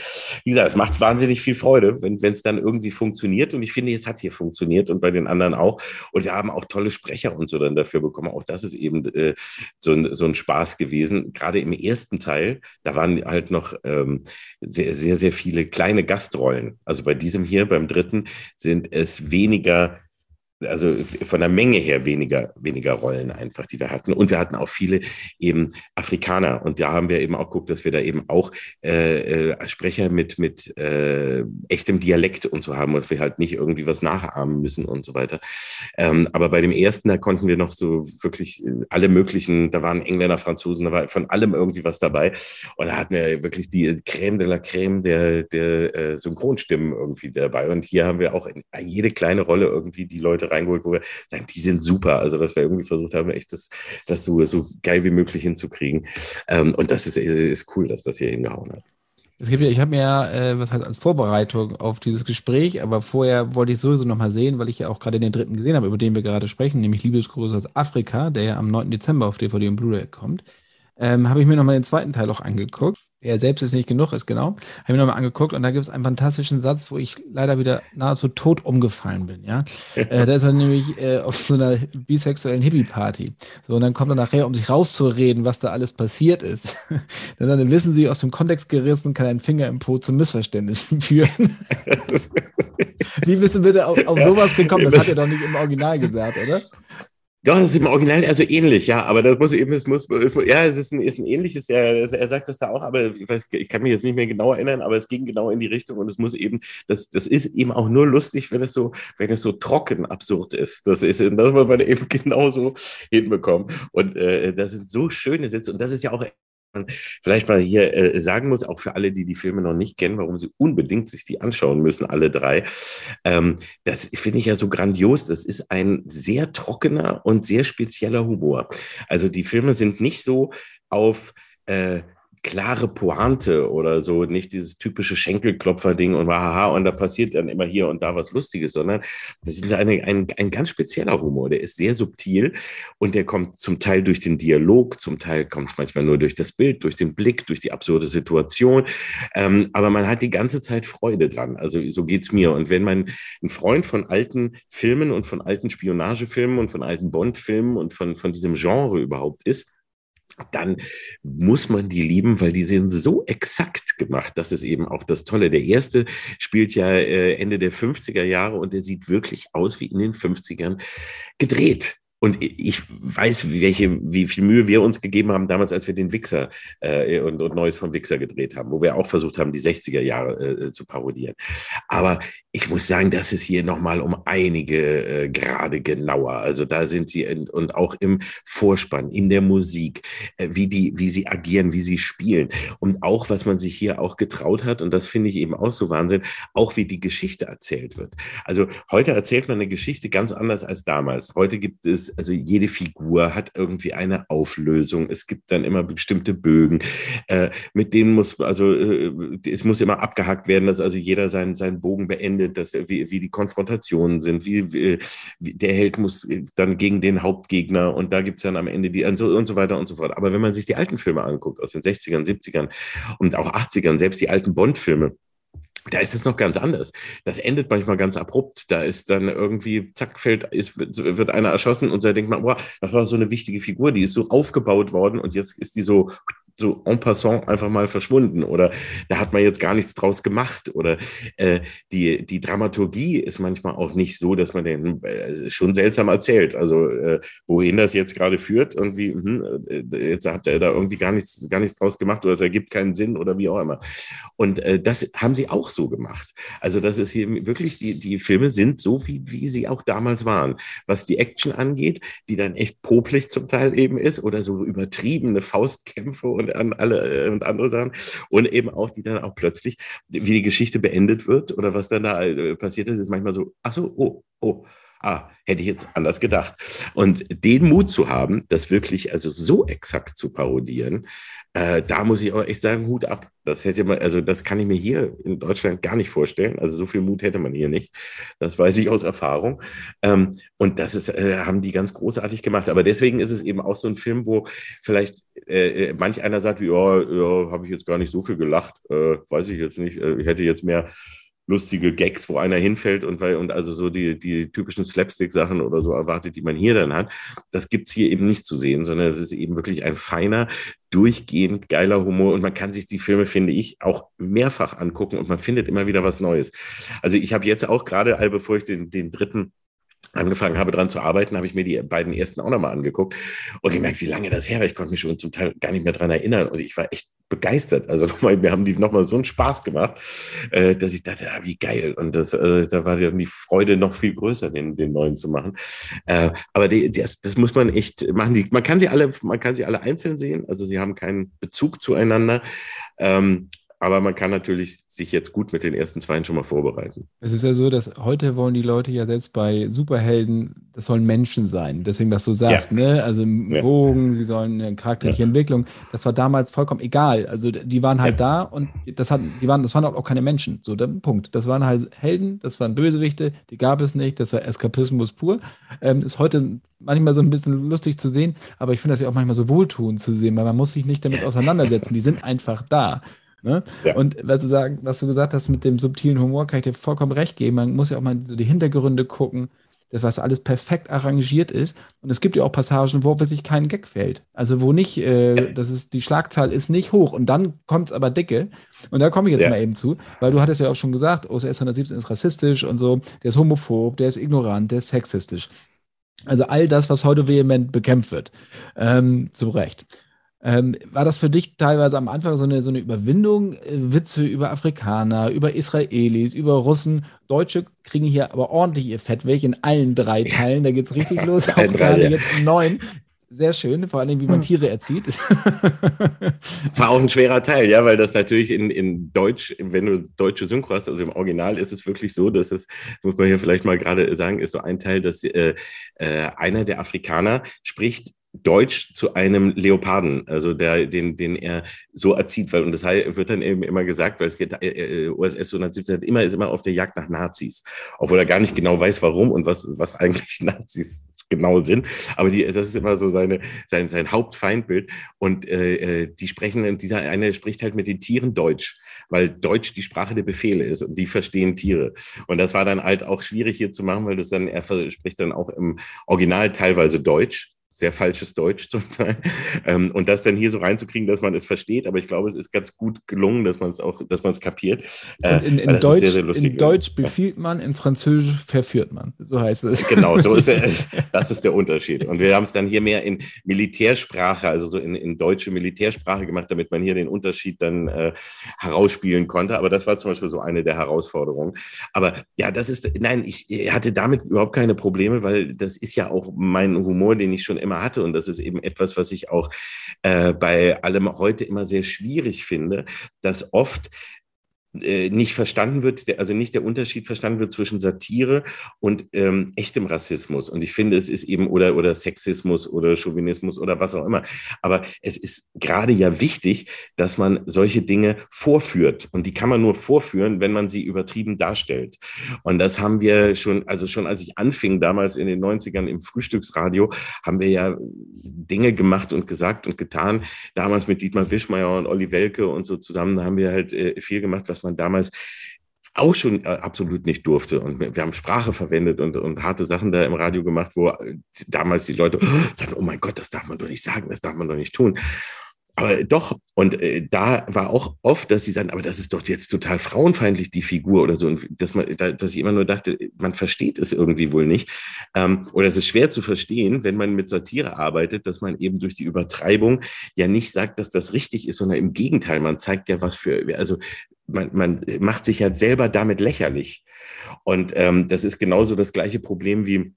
wie gesagt, es macht wahnsinnig viel Freude, wenn es dann irgendwie funktioniert. Und ich finde, jetzt hat hier funktioniert und bei den anderen auch. Und wir haben auch tolle Sprecher und so dann dafür bekommen. Auch das ist eben äh, so, so ein Spaß gewesen. Gerade im ersten Teil, da waren halt noch ähm, sehr, sehr, sehr viele kleine Gastrollen. Also bei diesem hier, beim dritten, sind es weniger also von der Menge her weniger, weniger Rollen einfach, die wir hatten. Und wir hatten auch viele eben Afrikaner. Und da haben wir eben auch geguckt, dass wir da eben auch äh, äh, Sprecher mit, mit äh, echtem Dialekt und so haben und wir halt nicht irgendwie was nachahmen müssen und so weiter. Ähm, aber bei dem ersten, da konnten wir noch so wirklich alle möglichen, da waren Engländer, Franzosen, da war von allem irgendwie was dabei. Und da hatten wir wirklich die Creme de la Creme der, der äh, Synchronstimmen irgendwie dabei. Und hier haben wir auch jede kleine Rolle irgendwie die Leute reingeholt, wo wir sagen, die sind super. Also, dass wir irgendwie versucht haben, echt das, das so, so geil wie möglich hinzukriegen. Ähm, und das ist, ist cool, dass das hier hingehauen hat. Es gibt ja, ich habe mir ja, äh, was heißt als Vorbereitung auf dieses Gespräch, aber vorher wollte ich sowieso nochmal sehen, weil ich ja auch gerade den dritten gesehen habe, über den wir gerade sprechen, nämlich Liebesgrüße aus Afrika, der ja am 9. Dezember auf DVD und Blu-ray kommt. Ähm, habe ich mir nochmal den zweiten Teil auch angeguckt er selbst ist nicht genug ist, genau. Habe ich mir nochmal angeguckt und da gibt es einen fantastischen Satz, wo ich leider wieder nahezu tot umgefallen bin, ja. äh, da ist er nämlich äh, auf so einer bisexuellen Hippie-Party. So, und dann kommt er nachher, um sich rauszureden, was da alles passiert ist. dann, dann wissen sie, aus dem Kontext gerissen, kann ein Finger im Po zu Missverständnissen führen. Wie bist du bitte auf, auf sowas gekommen? Das hat er doch nicht im Original gesagt, oder? Doch, das ist im Original also ähnlich, ja, aber das muss eben, es muss, es muss ja, es ist ein, ist ein ähnliches, ja, er sagt das da auch, aber ich weiß, ich kann mich jetzt nicht mehr genau erinnern, aber es ging genau in die Richtung und es muss eben, das, das ist eben auch nur lustig, wenn es so, wenn es so trocken absurd ist. Das ist, das muss man eben genauso hinbekommen. Und äh, das sind so schöne Sätze und das ist ja auch vielleicht mal hier äh, sagen muss, auch für alle, die die Filme noch nicht kennen, warum sie unbedingt sich die anschauen müssen, alle drei. Ähm, das finde ich ja so grandios. Das ist ein sehr trockener und sehr spezieller Humor. Also die Filme sind nicht so auf äh, klare Pointe oder so, nicht dieses typische Schenkelklopfer-Ding und haha, und da passiert dann immer hier und da was Lustiges, sondern das ist eine, ein, ein ganz spezieller Humor, der ist sehr subtil und der kommt zum Teil durch den Dialog, zum Teil kommt es manchmal nur durch das Bild, durch den Blick, durch die absurde Situation, ähm, aber man hat die ganze Zeit Freude dran, also so geht's mir. Und wenn man ein Freund von alten Filmen und von alten Spionagefilmen und von alten Bond-Filmen und von, von diesem Genre überhaupt ist, dann muss man die lieben, weil die sind so exakt gemacht. Das ist eben auch das Tolle. Der erste spielt ja äh, Ende der 50er Jahre und der sieht wirklich aus wie in den 50ern gedreht. Und ich weiß, welche, wie viel Mühe wir uns gegeben haben damals, als wir den Wichser äh, und, und Neues vom Wichser gedreht haben, wo wir auch versucht haben, die 60er Jahre äh, zu parodieren. Aber ich muss sagen, das ist hier nochmal um einige äh, Grade genauer. Also da sind sie in, und auch im Vorspann, in der Musik, äh, wie die, wie sie agieren, wie sie spielen. Und auch, was man sich hier auch getraut hat, und das finde ich eben auch so Wahnsinn, auch wie die Geschichte erzählt wird. Also heute erzählt man eine Geschichte ganz anders als damals. Heute gibt es also jede Figur hat irgendwie eine Auflösung. Es gibt dann immer bestimmte Bögen, äh, mit denen muss, also äh, es muss immer abgehakt werden, dass also jeder seinen, seinen Bogen beendet, dass wie, wie die Konfrontationen sind, wie, wie, der Held muss dann gegen den Hauptgegner und da gibt es dann am Ende die und so, und so weiter und so fort. Aber wenn man sich die alten Filme anguckt, aus den 60ern, 70ern und auch 80ern, selbst die alten Bond-Filme, da ist es noch ganz anders. Das endet manchmal ganz abrupt. Da ist dann irgendwie, zack, fällt, ist, wird einer erschossen und da denkt man, boah, das war so eine wichtige Figur, die ist so aufgebaut worden und jetzt ist die so so en passant einfach mal verschwunden oder da hat man jetzt gar nichts draus gemacht oder äh, die, die Dramaturgie ist manchmal auch nicht so, dass man den äh, schon seltsam erzählt. Also äh, wohin das jetzt gerade führt, irgendwie, mh, äh, jetzt hat er da irgendwie gar nichts, gar nichts draus gemacht oder es ergibt keinen Sinn oder wie auch immer. Und äh, das haben sie auch so gemacht. Also das ist hier wirklich, die, die Filme sind so, wie, wie sie auch damals waren. Was die Action angeht, die dann echt popelig zum Teil eben ist oder so übertriebene Faustkämpfe und und an alle äh, und andere Sachen. Und eben auch, die dann auch plötzlich, wie die Geschichte beendet wird oder was dann da äh, passiert ist, ist manchmal so, ach so, oh, oh, ah, hätte ich jetzt anders gedacht. Und den Mut zu haben, das wirklich also so exakt zu parodieren, äh, da muss ich auch echt sagen, Hut ab. Das hätte man, also das kann ich mir hier in Deutschland gar nicht vorstellen. Also so viel Mut hätte man hier nicht. Das weiß ich aus Erfahrung. Ähm, und das ist, äh, haben die ganz großartig gemacht. Aber deswegen ist es eben auch so ein Film, wo vielleicht äh, äh manch einer sagt, ja, ja habe ich jetzt gar nicht so viel gelacht, äh, weiß ich jetzt nicht. Äh, ich hätte jetzt mehr lustige Gags, wo einer hinfällt und weil und also so die, die typischen Slapstick-Sachen oder so erwartet, die man hier dann hat. Das gibt's hier eben nicht zu sehen, sondern es ist eben wirklich ein feiner, durchgehend geiler Humor und man kann sich die Filme, finde ich, auch mehrfach angucken und man findet immer wieder was Neues. Also ich habe jetzt auch gerade, bevor ich den, den dritten angefangen habe, daran zu arbeiten, habe ich mir die beiden ersten auch nochmal angeguckt und gemerkt, wie lange das her war. Ich konnte mich schon zum Teil gar nicht mehr daran erinnern und ich war echt begeistert. Also nochmal, wir haben die nochmal so einen Spaß gemacht, äh, dass ich dachte, ah, wie geil. Und das, äh, da war dann die Freude noch viel größer, den, den neuen zu machen. Äh, aber die, das, das muss man echt machen. Die, man kann sie alle, man kann sie alle einzeln sehen. Also sie haben keinen Bezug zueinander. Aber man kann natürlich sich jetzt gut mit den ersten zwei schon mal vorbereiten. Es ist ja so, dass heute wollen die Leute ja selbst bei Superhelden, das sollen Menschen sein. Deswegen, was du sagst, ja. ne? Also ja. Bogen, sie sollen eine charakterliche ja. Entwicklung. Das war damals vollkommen egal. Also die waren halt da und das hatten, die waren, das waren auch keine Menschen. So, der Punkt. Das waren halt Helden, das waren Bösewichte, die gab es nicht, das war Eskapismus pur. Ähm, ist heute manchmal so ein bisschen lustig zu sehen, aber ich finde das ja auch manchmal so wohltuend zu sehen, weil man muss sich nicht damit auseinandersetzen. Die sind einfach da. Ne? Ja. Und was du, sagen, was du gesagt hast mit dem subtilen Humor, kann ich dir vollkommen recht geben. Man muss ja auch mal so die Hintergründe gucken, dass was alles perfekt arrangiert ist. Und es gibt ja auch Passagen, wo wirklich kein Gag fällt. Also wo nicht, äh, das ist, die Schlagzahl ist nicht hoch und dann kommt es aber dicke. Und da komme ich jetzt ja. mal eben zu, weil du hattest ja auch schon gesagt, OSS 117 ist rassistisch und so, der ist homophob, der ist ignorant, der ist sexistisch. Also all das, was heute vehement bekämpft wird. Ähm, zu Recht. Ähm, war das für dich teilweise am Anfang so eine, so eine Überwindung? Äh, Witze über Afrikaner, über Israelis, über Russen. Deutsche kriegen hier aber ordentlich ihr Fett weg in allen drei Teilen. Da geht es richtig los. Auch gerade ja. jetzt im neuen. Sehr schön, vor allem, wie man Tiere erzieht. War auch ein schwerer Teil, ja, weil das natürlich in, in Deutsch, wenn du deutsche Synchro hast, also im Original ist es wirklich so, dass es, muss man hier vielleicht mal gerade sagen, ist so ein Teil, dass äh, äh, einer der Afrikaner spricht Deutsch zu einem Leoparden, also der, den, den er so erzieht, weil, und das wird dann eben immer gesagt, weil es geht, äh, äh USS 117 immer, ist immer auf der Jagd nach Nazis, obwohl er gar nicht genau weiß, warum und was, was eigentlich Nazis genau sind. Aber die, das ist immer so seine, sein, sein Hauptfeindbild. Und äh, äh die sprechen, dieser eine spricht halt mit den Tieren Deutsch, weil Deutsch die Sprache der Befehle ist und die verstehen Tiere. Und das war dann halt auch schwierig hier zu machen, weil das dann, er spricht dann auch im Original teilweise Deutsch sehr falsches Deutsch zum Teil. Ähm, und das dann hier so reinzukriegen, dass man es versteht, aber ich glaube, es ist ganz gut gelungen, dass man es auch, dass man es kapiert. Äh, in, in, Deutsch, sehr, sehr in Deutsch befiehlt man, in Französisch verführt man. So heißt es. Genau, so ist er, das ist der Unterschied. Und wir haben es dann hier mehr in Militärsprache, also so in, in deutsche Militärsprache gemacht, damit man hier den Unterschied dann äh, herausspielen konnte. Aber das war zum Beispiel so eine der Herausforderungen. Aber ja, das ist, nein, ich hatte damit überhaupt keine Probleme, weil das ist ja auch mein Humor, den ich schon immer hatte. Und das ist eben etwas, was ich auch äh, bei allem heute immer sehr schwierig finde, dass oft nicht verstanden wird, also nicht der Unterschied verstanden wird zwischen Satire und ähm, echtem Rassismus. Und ich finde, es ist eben, oder, oder Sexismus oder Chauvinismus oder was auch immer. Aber es ist gerade ja wichtig, dass man solche Dinge vorführt. Und die kann man nur vorführen, wenn man sie übertrieben darstellt. Und das haben wir schon, also schon als ich anfing, damals in den 90ern im Frühstücksradio, haben wir ja Dinge gemacht und gesagt und getan. Damals mit Dietmar Wischmeier und Olli Welke und so zusammen, haben wir halt äh, viel gemacht, was man man damals auch schon äh, absolut nicht durfte. Und wir, haben Sprache verwendet und, und harte Sachen da im Radio gemacht, wo äh, damals die Leute sagten, oh mein Gott, das darf man doch nicht sagen, das darf man doch nicht tun. Aber doch, und äh, da war auch oft, dass sie sagen, aber das ist doch jetzt total frauenfeindlich, die Figur oder so. Und dass, man, da, dass ich immer nur dachte, man versteht es irgendwie wohl nicht. Ähm, oder es ist schwer zu verstehen, wenn man mit Satire arbeitet, dass man eben durch die Übertreibung ja nicht sagt, dass das richtig ist, sondern im Gegenteil, man zeigt ja was für, also man, man macht sich ja selber damit lächerlich. Und ähm, das ist genauso das gleiche Problem wie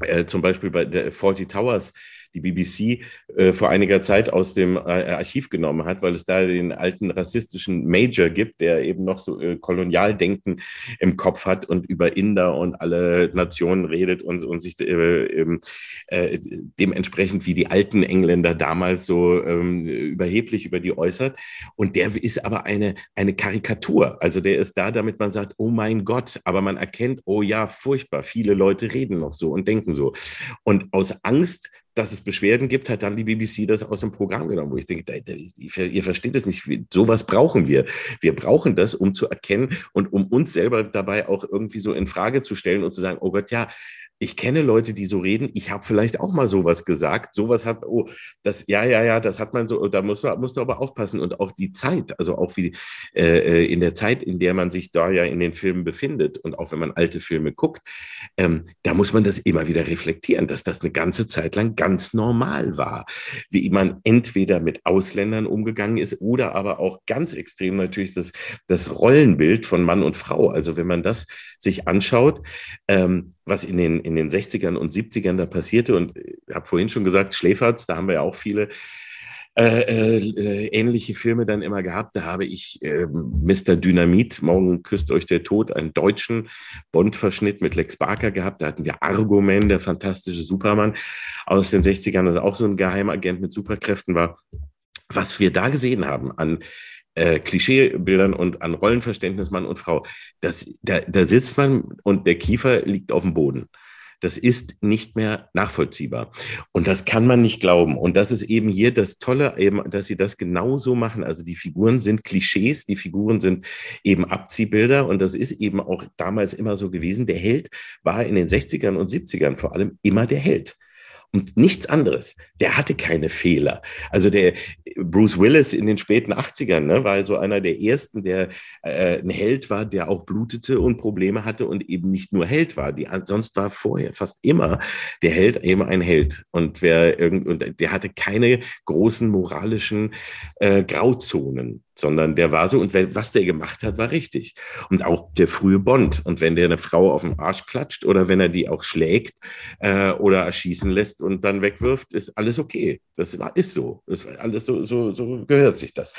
äh, zum Beispiel bei der Forty Towers die BBC äh, vor einiger Zeit aus dem äh, Archiv genommen hat, weil es da den alten rassistischen Major gibt, der eben noch so äh, Kolonialdenken im Kopf hat und über Inder und alle Nationen redet und, und sich äh, äh, dementsprechend wie die alten Engländer damals so ähm, überheblich über die äußert. Und der ist aber eine, eine Karikatur. Also der ist da, damit man sagt, oh mein Gott, aber man erkennt, oh ja, furchtbar, viele Leute reden noch so und denken so. Und aus Angst, dass es Beschwerden gibt, hat dann die BBC das aus dem Programm genommen, wo ich denke, ihr versteht es nicht, sowas brauchen wir. Wir brauchen das, um zu erkennen und um uns selber dabei auch irgendwie so in Frage zu stellen und zu sagen, oh Gott, ja, ich kenne Leute, die so reden. Ich habe vielleicht auch mal sowas gesagt. Sowas hat, oh, das, ja, ja, ja, das hat man so, da muss man, musst du aber aufpassen. Und auch die Zeit, also auch wie äh, äh, in der Zeit, in der man sich da ja in den Filmen befindet und auch wenn man alte Filme guckt, ähm, da muss man das immer wieder reflektieren, dass das eine ganze Zeit lang ganz normal war. Wie man entweder mit Ausländern umgegangen ist oder aber auch ganz extrem natürlich das, das Rollenbild von Mann und Frau. Also wenn man das sich anschaut, ähm, was in den, in den 60ern und 70ern da passierte. Und ich habe vorhin schon gesagt, Schläferz, da haben wir ja auch viele äh, äh, ähnliche Filme dann immer gehabt. Da habe ich äh, Mr. Dynamit, Morgen küsst euch der Tod, einen deutschen Bond-Verschnitt mit Lex Barker gehabt. Da hatten wir Argoman, der fantastische Superman aus den 60ern, das auch so ein Geheimagent mit Superkräften war. Was wir da gesehen haben an äh, Klischeebildern und an Rollenverständnis Mann und Frau, das, da, da sitzt man und der Kiefer liegt auf dem Boden. Das ist nicht mehr nachvollziehbar. Und das kann man nicht glauben. Und das ist eben hier das Tolle, eben, dass sie das genauso machen. Also die Figuren sind Klischees, die Figuren sind eben Abziehbilder. Und das ist eben auch damals immer so gewesen. Der Held war in den 60ern und 70ern vor allem immer der Held und nichts anderes. Der hatte keine Fehler. Also der Bruce Willis in den späten 80ern ne, war so einer der ersten, der äh, ein Held war, der auch blutete und Probleme hatte und eben nicht nur Held war. Die, sonst war vorher fast immer der Held eben ein Held. Und wer irgend, und der hatte keine großen moralischen äh, Grauzonen sondern der war so und was der gemacht hat, war richtig. Und auch der frühe Bond. Und wenn der eine Frau auf den Arsch klatscht oder wenn er die auch schlägt äh, oder erschießen lässt und dann wegwirft, ist alles okay. Das ist so. Das alles so, so, so gehört sich das.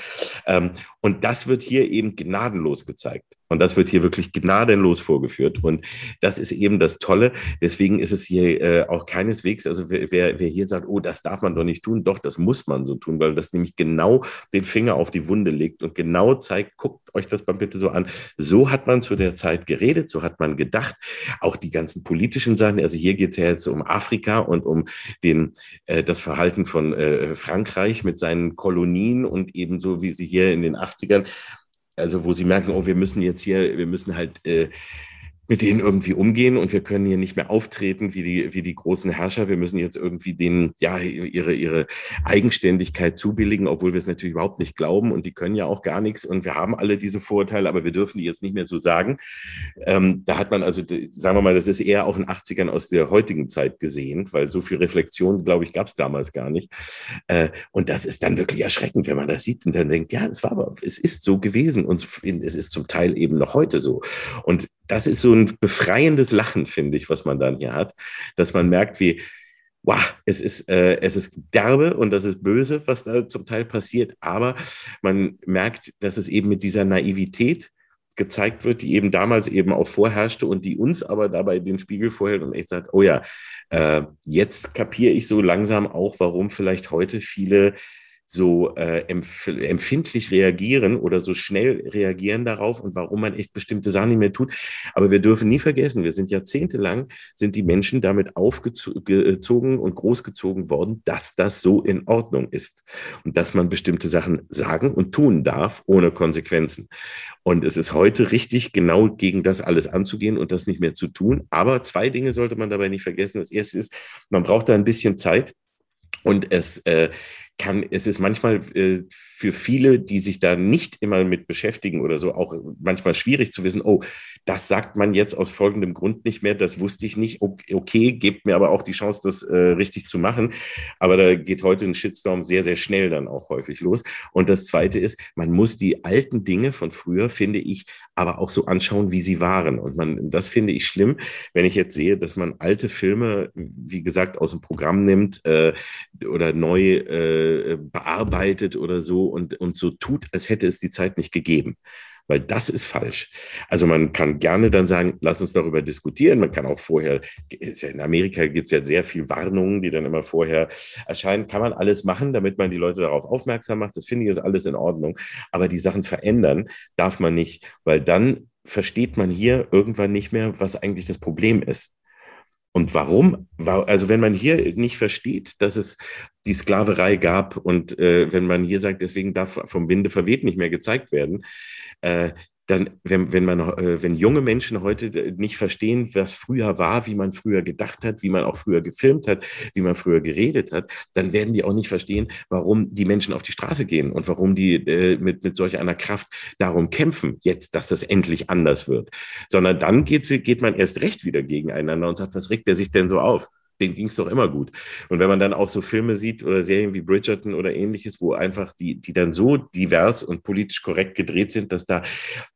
Ähm, und das wird hier eben gnadenlos gezeigt. Und das wird hier wirklich gnadenlos vorgeführt. Und das ist eben das Tolle. Deswegen ist es hier äh, auch keineswegs, also wer, wer hier sagt, oh, das darf man doch nicht tun, doch, das muss man so tun, weil das nämlich genau den Finger auf die Wunde legt und genau zeigt, guckt euch das mal bitte so an. So hat man zu der Zeit geredet, so hat man gedacht. Auch die ganzen politischen Sachen, also hier geht es ja jetzt um Afrika und um den, äh, das Verhalten von äh, Frankreich mit seinen Kolonien und ebenso wie sie hier in den 80ern also wo sie merken, oh, wir müssen jetzt hier, wir müssen halt äh, mit denen irgendwie umgehen und wir können hier nicht mehr auftreten wie die, wie die großen Herrscher. Wir müssen jetzt irgendwie denen ja ihre, ihre Eigenständigkeit zubilligen, obwohl wir es natürlich überhaupt nicht glauben und die können ja auch gar nichts und wir haben alle diese Vorurteile, aber wir dürfen die jetzt nicht mehr so sagen. Ähm, da hat man also, sagen wir mal, das ist eher auch in den 80ern aus der heutigen Zeit gesehen, weil so viel Reflexion, glaube ich, gab es damals gar nicht. Äh, und das ist dann wirklich erschreckend, wenn man das sieht und dann denkt, ja, es war aber, es ist so gewesen und es ist zum Teil eben noch heute so. Und das ist so ein befreiendes Lachen, finde ich, was man dann hier hat, dass man merkt, wie, wow, es ist, äh, es ist derbe und das ist böse, was da zum Teil passiert, aber man merkt, dass es eben mit dieser Naivität gezeigt wird, die eben damals eben auch vorherrschte und die uns aber dabei den Spiegel vorhält und echt sagt, oh ja, äh, jetzt kapiere ich so langsam auch, warum vielleicht heute viele so äh, empf empfindlich reagieren oder so schnell reagieren darauf und warum man echt bestimmte Sachen nicht mehr tut. Aber wir dürfen nie vergessen, wir sind jahrzehntelang, sind die Menschen damit aufgezogen und großgezogen worden, dass das so in Ordnung ist und dass man bestimmte Sachen sagen und tun darf ohne Konsequenzen. Und es ist heute richtig, genau gegen das alles anzugehen und das nicht mehr zu tun. Aber zwei Dinge sollte man dabei nicht vergessen. Das erste ist, man braucht da ein bisschen Zeit. Und es äh, kann, es ist manchmal äh, für viele, die sich da nicht immer mit beschäftigen oder so, auch manchmal schwierig zu wissen, oh, das sagt man jetzt aus folgendem Grund nicht mehr, das wusste ich nicht. Okay, gebt mir aber auch die Chance, das äh, richtig zu machen. Aber da geht heute ein Shitstorm sehr, sehr schnell dann auch häufig los. Und das Zweite ist, man muss die alten Dinge von früher, finde ich, aber auch so anschauen, wie sie waren. Und man, das finde ich schlimm, wenn ich jetzt sehe, dass man alte Filme, wie gesagt, aus dem Programm nimmt äh, oder neu äh, bearbeitet oder so und, und so tut, als hätte es die Zeit nicht gegeben. Weil das ist falsch. Also man kann gerne dann sagen, lass uns darüber diskutieren. Man kann auch vorher, in Amerika gibt es ja sehr viel Warnungen, die dann immer vorher erscheinen. Kann man alles machen, damit man die Leute darauf aufmerksam macht. Das finde ich ist alles in Ordnung. Aber die Sachen verändern darf man nicht, weil dann versteht man hier irgendwann nicht mehr, was eigentlich das Problem ist. Und warum? Also wenn man hier nicht versteht, dass es die Sklaverei gab und äh, wenn man hier sagt, deswegen darf vom Winde verweht nicht mehr gezeigt werden, äh, dann, wenn, wenn, man, äh, wenn junge Menschen heute nicht verstehen, was früher war, wie man früher gedacht hat, wie man auch früher gefilmt hat, wie man früher geredet hat, dann werden die auch nicht verstehen, warum die Menschen auf die Straße gehen und warum die äh, mit, mit solch einer Kraft darum kämpfen, jetzt, dass das endlich anders wird. Sondern dann geht, geht man erst recht wieder gegeneinander und sagt, was regt der sich denn so auf? Denen ging es doch immer gut. Und wenn man dann auch so Filme sieht oder Serien wie Bridgerton oder ähnliches, wo einfach die, die dann so divers und politisch korrekt gedreht sind, dass da,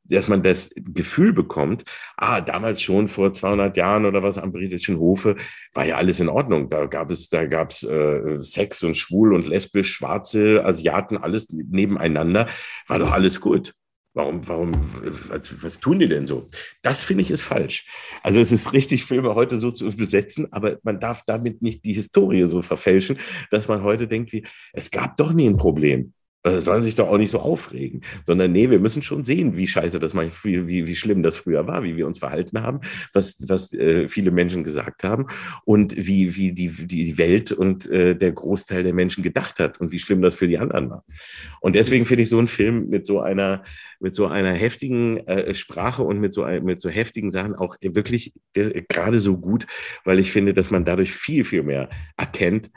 dass man das Gefühl bekommt, ah, damals schon vor 200 Jahren oder was am britischen Hofe, war ja alles in Ordnung. Da gab es, da gab es äh, Sex und schwul und lesbisch, schwarze Asiaten, alles nebeneinander, war doch alles gut. Warum, warum, was, was tun die denn so? Das finde ich ist falsch. Also es ist richtig, Filme heute so zu besetzen, aber man darf damit nicht die Historie so verfälschen, dass man heute denkt, wie, es gab doch nie ein Problem. Also sollen sich doch auch nicht so aufregen, sondern nee, wir müssen schon sehen, wie scheiße das manchmal, wie, wie schlimm das früher war, wie wir uns verhalten haben, was, was äh, viele Menschen gesagt haben und wie, wie die, die Welt und äh, der Großteil der Menschen gedacht hat und wie schlimm das für die anderen war. Und deswegen finde ich so einen Film mit so einer, mit so einer heftigen äh, Sprache und mit so, mit so heftigen Sachen auch wirklich äh, gerade so gut, weil ich finde, dass man dadurch viel, viel mehr erkennt,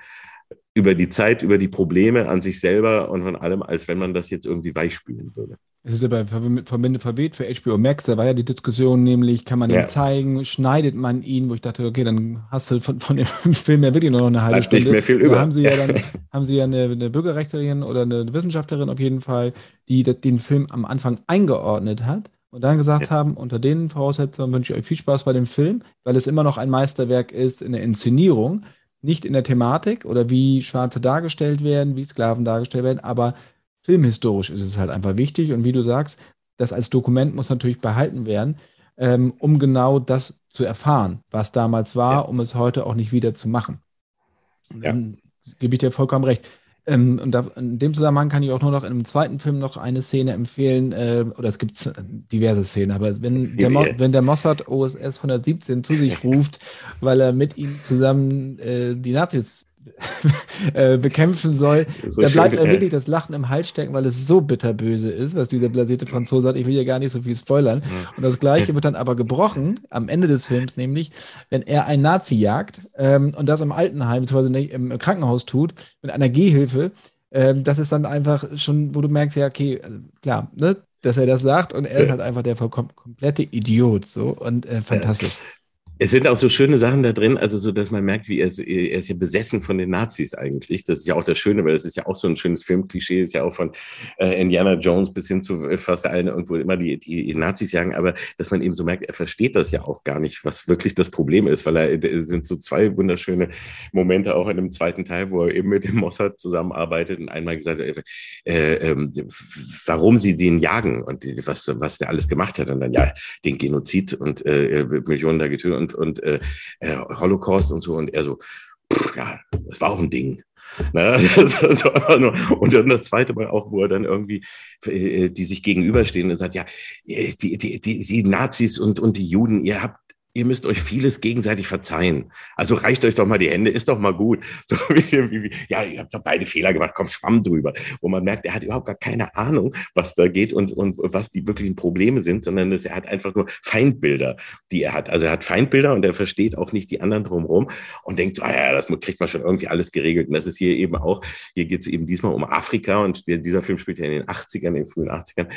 über die Zeit, über die Probleme an sich selber und von allem, als wenn man das jetzt irgendwie weichspülen würde. Es ist aber verweht für HBO Max, da war ja die Diskussion nämlich, kann man ja. ihn zeigen, schneidet man ihn, wo ich dachte, okay, dann hast du von, von dem Film ja wirklich nur noch eine halbe Bleibt Stunde. Nicht mehr viel über. Da haben sie ja dann haben sie ja eine, eine Bürgerrechtlerin oder eine Wissenschaftlerin auf jeden Fall, die den Film am Anfang eingeordnet hat und dann gesagt ja. haben, unter den Voraussetzungen wünsche ich euch viel Spaß bei dem Film, weil es immer noch ein Meisterwerk ist in der Inszenierung nicht in der Thematik oder wie Schwarze dargestellt werden, wie Sklaven dargestellt werden, aber filmhistorisch ist es halt einfach wichtig und wie du sagst, das als Dokument muss natürlich behalten werden, ähm, um genau das zu erfahren, was damals war, ja. um es heute auch nicht wieder zu machen. Ja. Dann gebe ich dir vollkommen recht. Ähm, und da, in dem Zusammenhang kann ich auch nur noch in einem zweiten Film noch eine Szene empfehlen, äh, oder es gibt diverse Szenen, aber wenn der, Mo wenn der Mossad OSS 117 zu sich ruft, weil er mit ihm zusammen äh, die Nazis äh, bekämpfen soll, so da bleibt er wirklich das Lachen im Hals stecken, weil es so bitterböse ist, was dieser blasierte Franzose hat. Ich will ja gar nicht so viel spoilern. Ja. Und das Gleiche wird dann aber gebrochen, am Ende des Films nämlich, wenn er einen Nazi jagt ähm, und das im Altenheim, beziehungsweise im Krankenhaus tut, mit einer Gehhilfe. Ähm, das ist dann einfach schon, wo du merkst, ja, okay, also klar, ne, dass er das sagt und er ist halt einfach der vollkommen komplette Idiot, so und äh, fantastisch. Es sind auch so schöne Sachen da drin, also so, dass man merkt, wie er ist, er ist ja besessen von den Nazis eigentlich. Das ist ja auch das Schöne, weil das ist ja auch so ein schönes Filmklischee, ist ja auch von äh, Indiana Jones bis hin zu fast allen irgendwo immer die, die Nazis jagen, aber dass man eben so merkt, er versteht das ja auch gar nicht, was wirklich das Problem ist, weil er sind so zwei wunderschöne Momente auch in dem zweiten Teil, wo er eben mit dem Mossad zusammenarbeitet und einmal gesagt hat, äh, äh, warum sie den jagen und was, was der alles gemacht hat und dann ja den Genozid und äh, Millionen da getötet und, und äh, äh, Holocaust und so. Und er so, pff, ja, das war auch ein Ding. Ne? und dann das zweite Mal auch, wo er dann irgendwie, äh, die sich gegenüberstehen und sagt, ja, die, die, die, die Nazis und, und die Juden, ihr habt ihr müsst euch vieles gegenseitig verzeihen. Also reicht euch doch mal die Hände, ist doch mal gut. So wie, wie, ja, ihr habt doch beide Fehler gemacht, komm, schwamm drüber. Wo man merkt, er hat überhaupt gar keine Ahnung, was da geht und, und was die wirklichen Probleme sind, sondern es, er hat einfach nur Feindbilder, die er hat. Also er hat Feindbilder und er versteht auch nicht die anderen drumherum und denkt so, ah ja, das kriegt man schon irgendwie alles geregelt. Und das ist hier eben auch, hier geht es eben diesmal um Afrika und dieser Film spielt ja in den 80ern, in den frühen 80ern.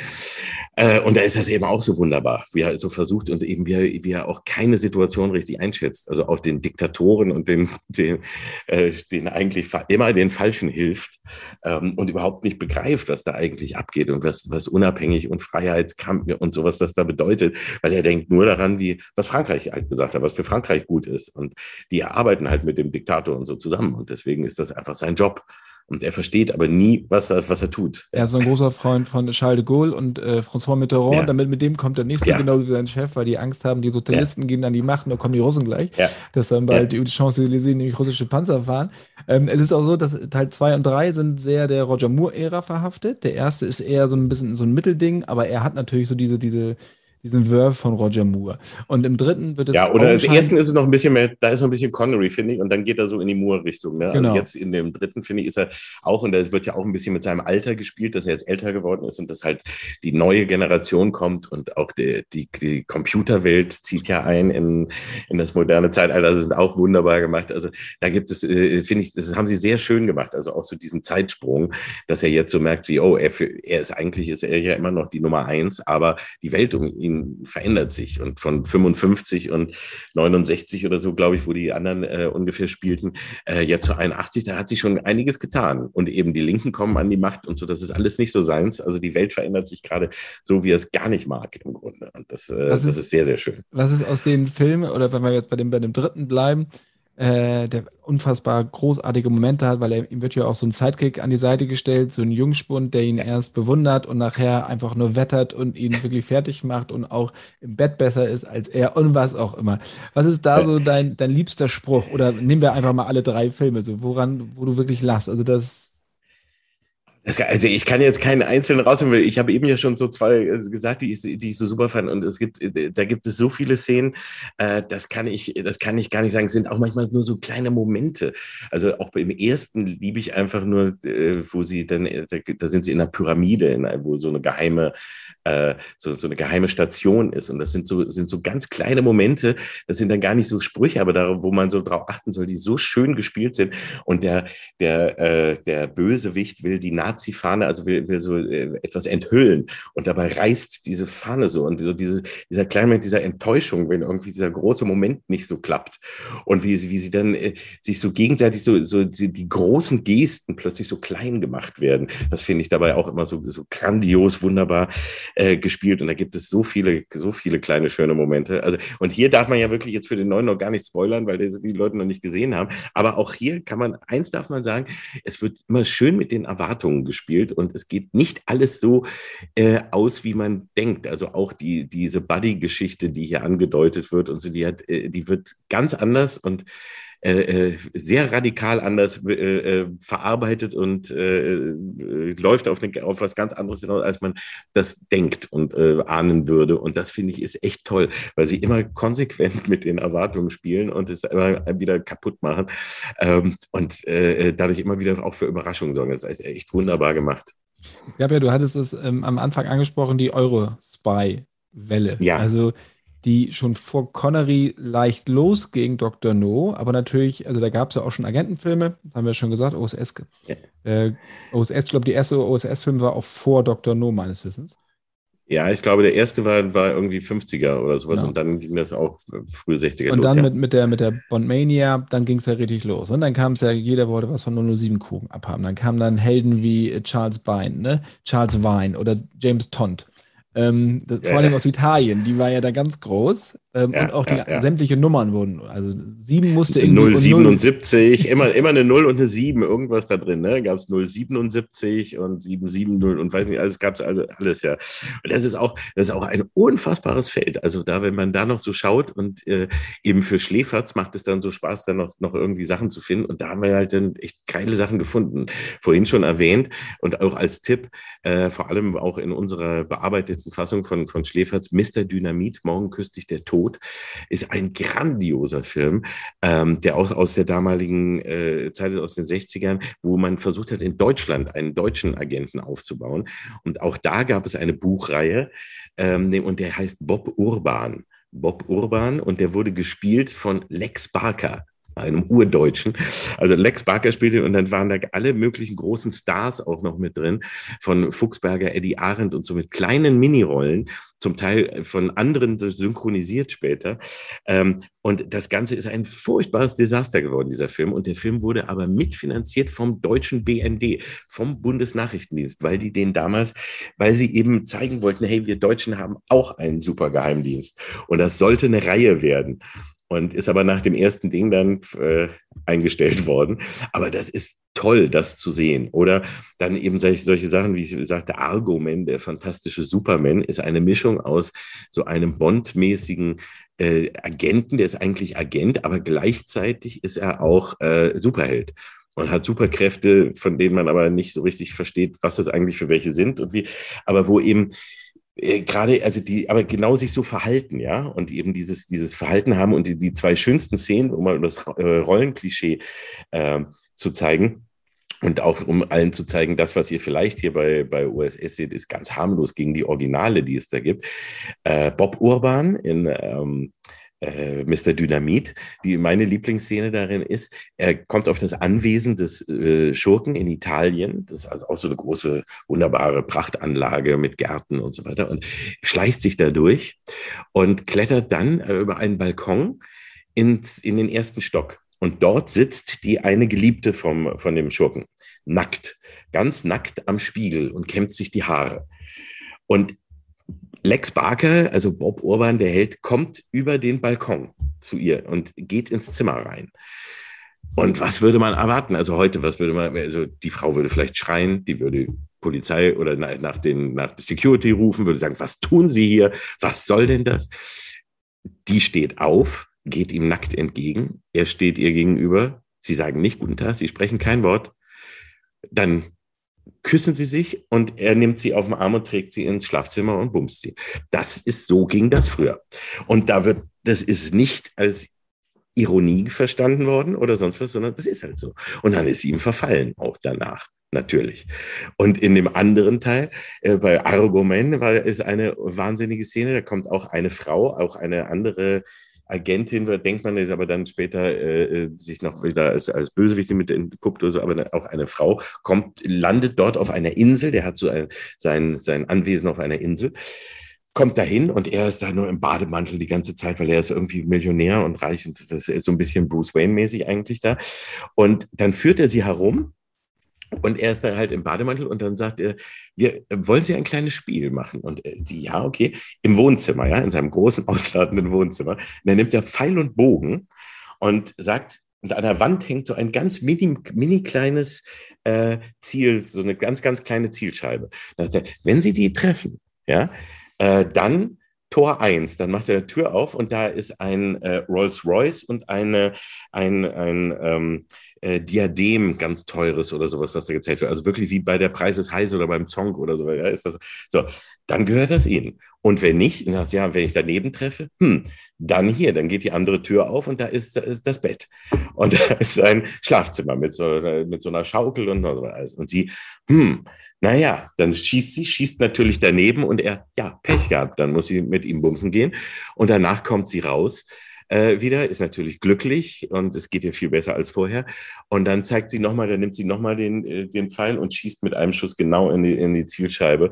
Äh, und da ist das eben auch so wunderbar, wie er so versucht und eben wie er, wie er auch keine Situation richtig einschätzt. Also auch den Diktatoren und den, den, äh, den eigentlich immer den Falschen hilft ähm, und überhaupt nicht begreift, was da eigentlich abgeht und was, was unabhängig und Freiheitskampf und sowas das da bedeutet, weil er denkt nur daran, wie, was Frankreich halt gesagt hat, was für Frankreich gut ist. Und die arbeiten halt mit dem Diktator und so zusammen. Und deswegen ist das einfach sein Job. Und er versteht aber nie, was er, was er tut. Er ist so ein großer Freund von Charles de Gaulle und äh, François Mitterrand. Ja. Damit, mit dem kommt er nicht so ja. genauso wie sein Chef, weil die Angst haben, die Sozialisten ja. gehen an die Macht und da kommen die Russen gleich. Ja. Dass dann bald über die Champs-Élysées nämlich russische Panzer fahren. Ähm, es ist auch so, dass Teil 2 und 3 sind sehr der Roger Moore-Ära verhaftet. Der erste ist eher so ein bisschen so ein Mittelding, aber er hat natürlich so diese, diese diesen Wurf von Roger Moore. Und im dritten wird es. Ja, oder im ersten ist es noch ein bisschen mehr, da ist noch ein bisschen Connery, finde ich, und dann geht er so in die Moore-Richtung. Ne? Also genau. Also jetzt in dem dritten, finde ich, ist er auch, und es wird ja auch ein bisschen mit seinem Alter gespielt, dass er jetzt älter geworden ist und dass halt die neue Generation kommt und auch die, die, die Computerwelt zieht ja ein in, in das moderne Zeitalter. Das ist auch wunderbar gemacht. Also da gibt es, äh, finde ich, das haben sie sehr schön gemacht. Also auch so diesen Zeitsprung, dass er jetzt so merkt, wie, oh, er, für, er ist eigentlich, ist er ja immer noch die Nummer eins, aber die Welt um ihn verändert sich. Und von 55 und 69 oder so, glaube ich, wo die anderen äh, ungefähr spielten, äh, jetzt zu 81, da hat sich schon einiges getan. Und eben die Linken kommen an die Macht und so, das ist alles nicht so seins. Also die Welt verändert sich gerade so, wie er es gar nicht mag im Grunde. Und das, äh, das ist, ist sehr, sehr schön. Was ist aus den Filmen, oder wenn wir jetzt bei dem, bei dem dritten bleiben, äh, der unfassbar großartige Momente hat, weil er, ihm wird ja auch so ein Sidekick an die Seite gestellt, so ein Jungspund, der ihn erst bewundert und nachher einfach nur wettert und ihn wirklich fertig macht und auch im Bett besser ist als er und was auch immer. Was ist da so dein, dein liebster Spruch? Oder nehmen wir einfach mal alle drei Filme, so woran, wo du wirklich lachst? Also das kann, also ich kann jetzt keinen einzelnen rausnehmen, weil ich habe eben ja schon so zwei äh, gesagt, die ich, die ich so super fand. Und es gibt, äh, da gibt es so viele Szenen, äh, das kann ich, das kann ich gar nicht sagen. Es sind auch manchmal nur so kleine Momente. Also auch im ersten liebe ich einfach nur, äh, wo sie dann, äh, da, da, sind sie in einer Pyramide, in, wo so eine geheime, äh, so, so eine geheime Station ist. Und das sind so, sind so ganz kleine Momente. Das sind dann gar nicht so Sprüche, aber darauf, wo man so drauf achten soll, die so schön gespielt sind. Und der, der, der Bösewicht will die Nazi Nazi-Fahne, also will, will so äh, etwas enthüllen. Und dabei reißt diese Fahne so und so diese, dieser kleine Moment dieser Enttäuschung, wenn irgendwie dieser große Moment nicht so klappt. Und wie, wie sie dann äh, sich so gegenseitig so, so die, die, großen Gesten plötzlich so klein gemacht werden. Das finde ich dabei auch immer so, so grandios, wunderbar äh, gespielt. Und da gibt es so viele, so viele kleine schöne Momente. Also, und hier darf man ja wirklich jetzt für den neuen noch gar nicht spoilern, weil das die Leute noch nicht gesehen haben. Aber auch hier kann man, eins darf man sagen, es wird immer schön mit den Erwartungen gespielt und es geht nicht alles so äh, aus, wie man denkt. Also auch die, diese Buddy-Geschichte, die hier angedeutet wird und so, die, hat, äh, die wird ganz anders und äh, äh, sehr radikal anders äh, äh, verarbeitet und äh, läuft auf, eine, auf was ganz anderes hinaus, als man das denkt und ahnen würde. Und das finde ich ist echt toll, weil sie immer konsequent mit den Erwartungen spielen und es immer wieder kaputt machen ähm, und dadurch immer wieder auch für Überraschungen sorgen. Das ist echt wunderbar gemacht. Ich glaube ja, du hattest es ähm, am Anfang angesprochen, die Euro-Spy-Welle. Ja. Also die schon vor Connery leicht losging, Dr. No, aber natürlich, also da gab es ja auch schon Agentenfilme, haben wir schon gesagt, OSS. Ja. Äh, OSS, ich glaube, die erste OSS-Film war auch vor Dr. No, meines Wissens. Ja, ich glaube, der erste war, war irgendwie 50er oder sowas ja. und dann ging das auch frühe 60er und los. Und dann ja. mit, mit der, mit der Bondmania, dann ging es ja richtig los. Und dann kam es ja, jeder wollte was von 007 Kuchen abhaben. Dann kamen dann Helden wie Charles Vine, ne? Charles Vine oder James Tont. Ähm, das, ja, vor allem aus Italien, die war ja da ganz groß. Ähm, ja, und auch die ja, sämtliche Nummern wurden. Also sieben musste irgendwie. 077, immer, immer eine 0 und eine 7, irgendwas da drin. Ne? Gab es 077 und 770 und weiß nicht, alles gab es alles, ja. Und das ist auch, das ist auch ein unfassbares Feld. Also da, wenn man da noch so schaut und äh, eben für Schläferz macht es dann so Spaß, da noch, noch irgendwie Sachen zu finden. Und da haben wir halt dann echt geile Sachen gefunden. Vorhin schon erwähnt und auch als Tipp, äh, vor allem auch in unserer bearbeiteten Fassung von, von Schläferz, Mr. Dynamit, morgen küsst dich der Tod ist ein grandioser Film, ähm, der auch aus der damaligen äh, Zeit aus den 60ern, wo man versucht hat, in Deutschland einen deutschen Agenten aufzubauen. Und auch da gab es eine Buchreihe ähm, und der heißt Bob Urban. Bob Urban und der wurde gespielt von Lex Barker einem Urdeutschen. Also Lex Barker spielte und dann waren da alle möglichen großen Stars auch noch mit drin, von Fuchsberger, Eddie Arendt und so mit kleinen Minirollen, zum Teil von anderen synchronisiert später. Ähm, und das Ganze ist ein furchtbares Desaster geworden, dieser Film. Und der Film wurde aber mitfinanziert vom deutschen BND, vom Bundesnachrichtendienst, weil die den damals, weil sie eben zeigen wollten, hey, wir Deutschen haben auch einen super Geheimdienst. Und das sollte eine Reihe werden und ist aber nach dem ersten Ding dann äh, eingestellt worden. Aber das ist toll, das zu sehen. Oder dann eben solche, solche Sachen, wie ich sagte, Argo-Man, der fantastische Superman, ist eine Mischung aus so einem Bond-mäßigen äh, Agenten, der ist eigentlich Agent, aber gleichzeitig ist er auch äh, Superheld und hat Superkräfte, von denen man aber nicht so richtig versteht, was das eigentlich für welche sind und wie, aber wo eben äh, gerade, also die, aber genau sich so verhalten, ja, und eben dieses, dieses Verhalten haben und die, die zwei schönsten Szenen, um mal das äh, Rollenklischee äh, zu zeigen. Und auch um allen zu zeigen, das, was ihr vielleicht hier bei, bei USS seht, ist ganz harmlos gegen die Originale, die es da gibt. Äh, Bob Urban in ähm, äh, Mr. Dynamit. Die, meine Lieblingsszene darin ist, er kommt auf das Anwesen des äh, Schurken in Italien. Das ist also auch so eine große, wunderbare Prachtanlage mit Gärten und so weiter und schleicht sich da durch und klettert dann äh, über einen Balkon ins, in den ersten Stock. Und dort sitzt die eine Geliebte vom, von dem Schurken, nackt, ganz nackt am Spiegel und kämmt sich die Haare. Und Lex Barker, also Bob Urban, der Held, kommt über den Balkon zu ihr und geht ins Zimmer rein. Und was würde man erwarten? Also heute, was würde man, also die Frau würde vielleicht schreien, die würde Polizei oder nach, den, nach Security rufen, würde sagen, was tun Sie hier? Was soll denn das? Die steht auf, geht ihm nackt entgegen. Er steht ihr gegenüber. Sie sagen nicht guten Tag, sie sprechen kein Wort. Dann küssen sie sich und er nimmt sie auf den Arm und trägt sie ins Schlafzimmer und bumst sie. Das ist, so ging das früher. Und da wird, das ist nicht als Ironie verstanden worden oder sonst was, sondern das ist halt so. Und dann ist sie ihm verfallen, auch danach natürlich. Und in dem anderen Teil, äh, bei Argomen, war, ist eine wahnsinnige Szene, da kommt auch eine Frau, auch eine andere Agentin wird, denkt man, ist aber dann später äh, äh, sich noch wieder als, als Bösewicht mit entpuppt oder so, aber auch eine Frau kommt, landet dort auf einer Insel, der hat so ein, sein, sein Anwesen auf einer Insel kommt dahin und er ist da nur im Bademantel die ganze Zeit, weil er ist irgendwie Millionär und reich und das ist so ein bisschen Bruce Wayne-mäßig eigentlich da. Und dann führt er sie herum und er ist da halt im Bademantel und dann sagt er, wir wollen Sie ein kleines Spiel machen? Und die, ja, okay, im Wohnzimmer, ja, in seinem großen, ausladenden Wohnzimmer. Und dann nimmt er Pfeil und Bogen und sagt, und an der Wand hängt so ein ganz mini, mini kleines äh, Ziel, so eine ganz, ganz kleine Zielscheibe. Er, wenn Sie die treffen, ja, äh, dann Tor 1, dann macht er die Tür auf und da ist ein äh, Rolls Royce und eine, ein, ein ähm, äh, Diadem ganz teures oder sowas, was da gezeigt wird. Also wirklich wie bei der Preis ist heiß oder beim Zonk oder so. Ja, ist das, so, dann gehört das Ihnen. Und wenn nicht, dann sagst du, ja, wenn ich daneben treffe, hm, dann hier, dann geht die andere Tür auf und da ist, da ist das Bett. Und da ist ein Schlafzimmer mit so, mit so einer Schaukel und so alles. Und sie, hm, naja, dann schießt sie, schießt natürlich daneben und er, ja, Pech gehabt, dann muss sie mit ihm bumsen gehen. Und danach kommt sie raus äh, wieder, ist natürlich glücklich und es geht ihr viel besser als vorher. Und dann zeigt sie nochmal, dann nimmt sie nochmal den, äh, den Pfeil und schießt mit einem Schuss genau in die, in die Zielscheibe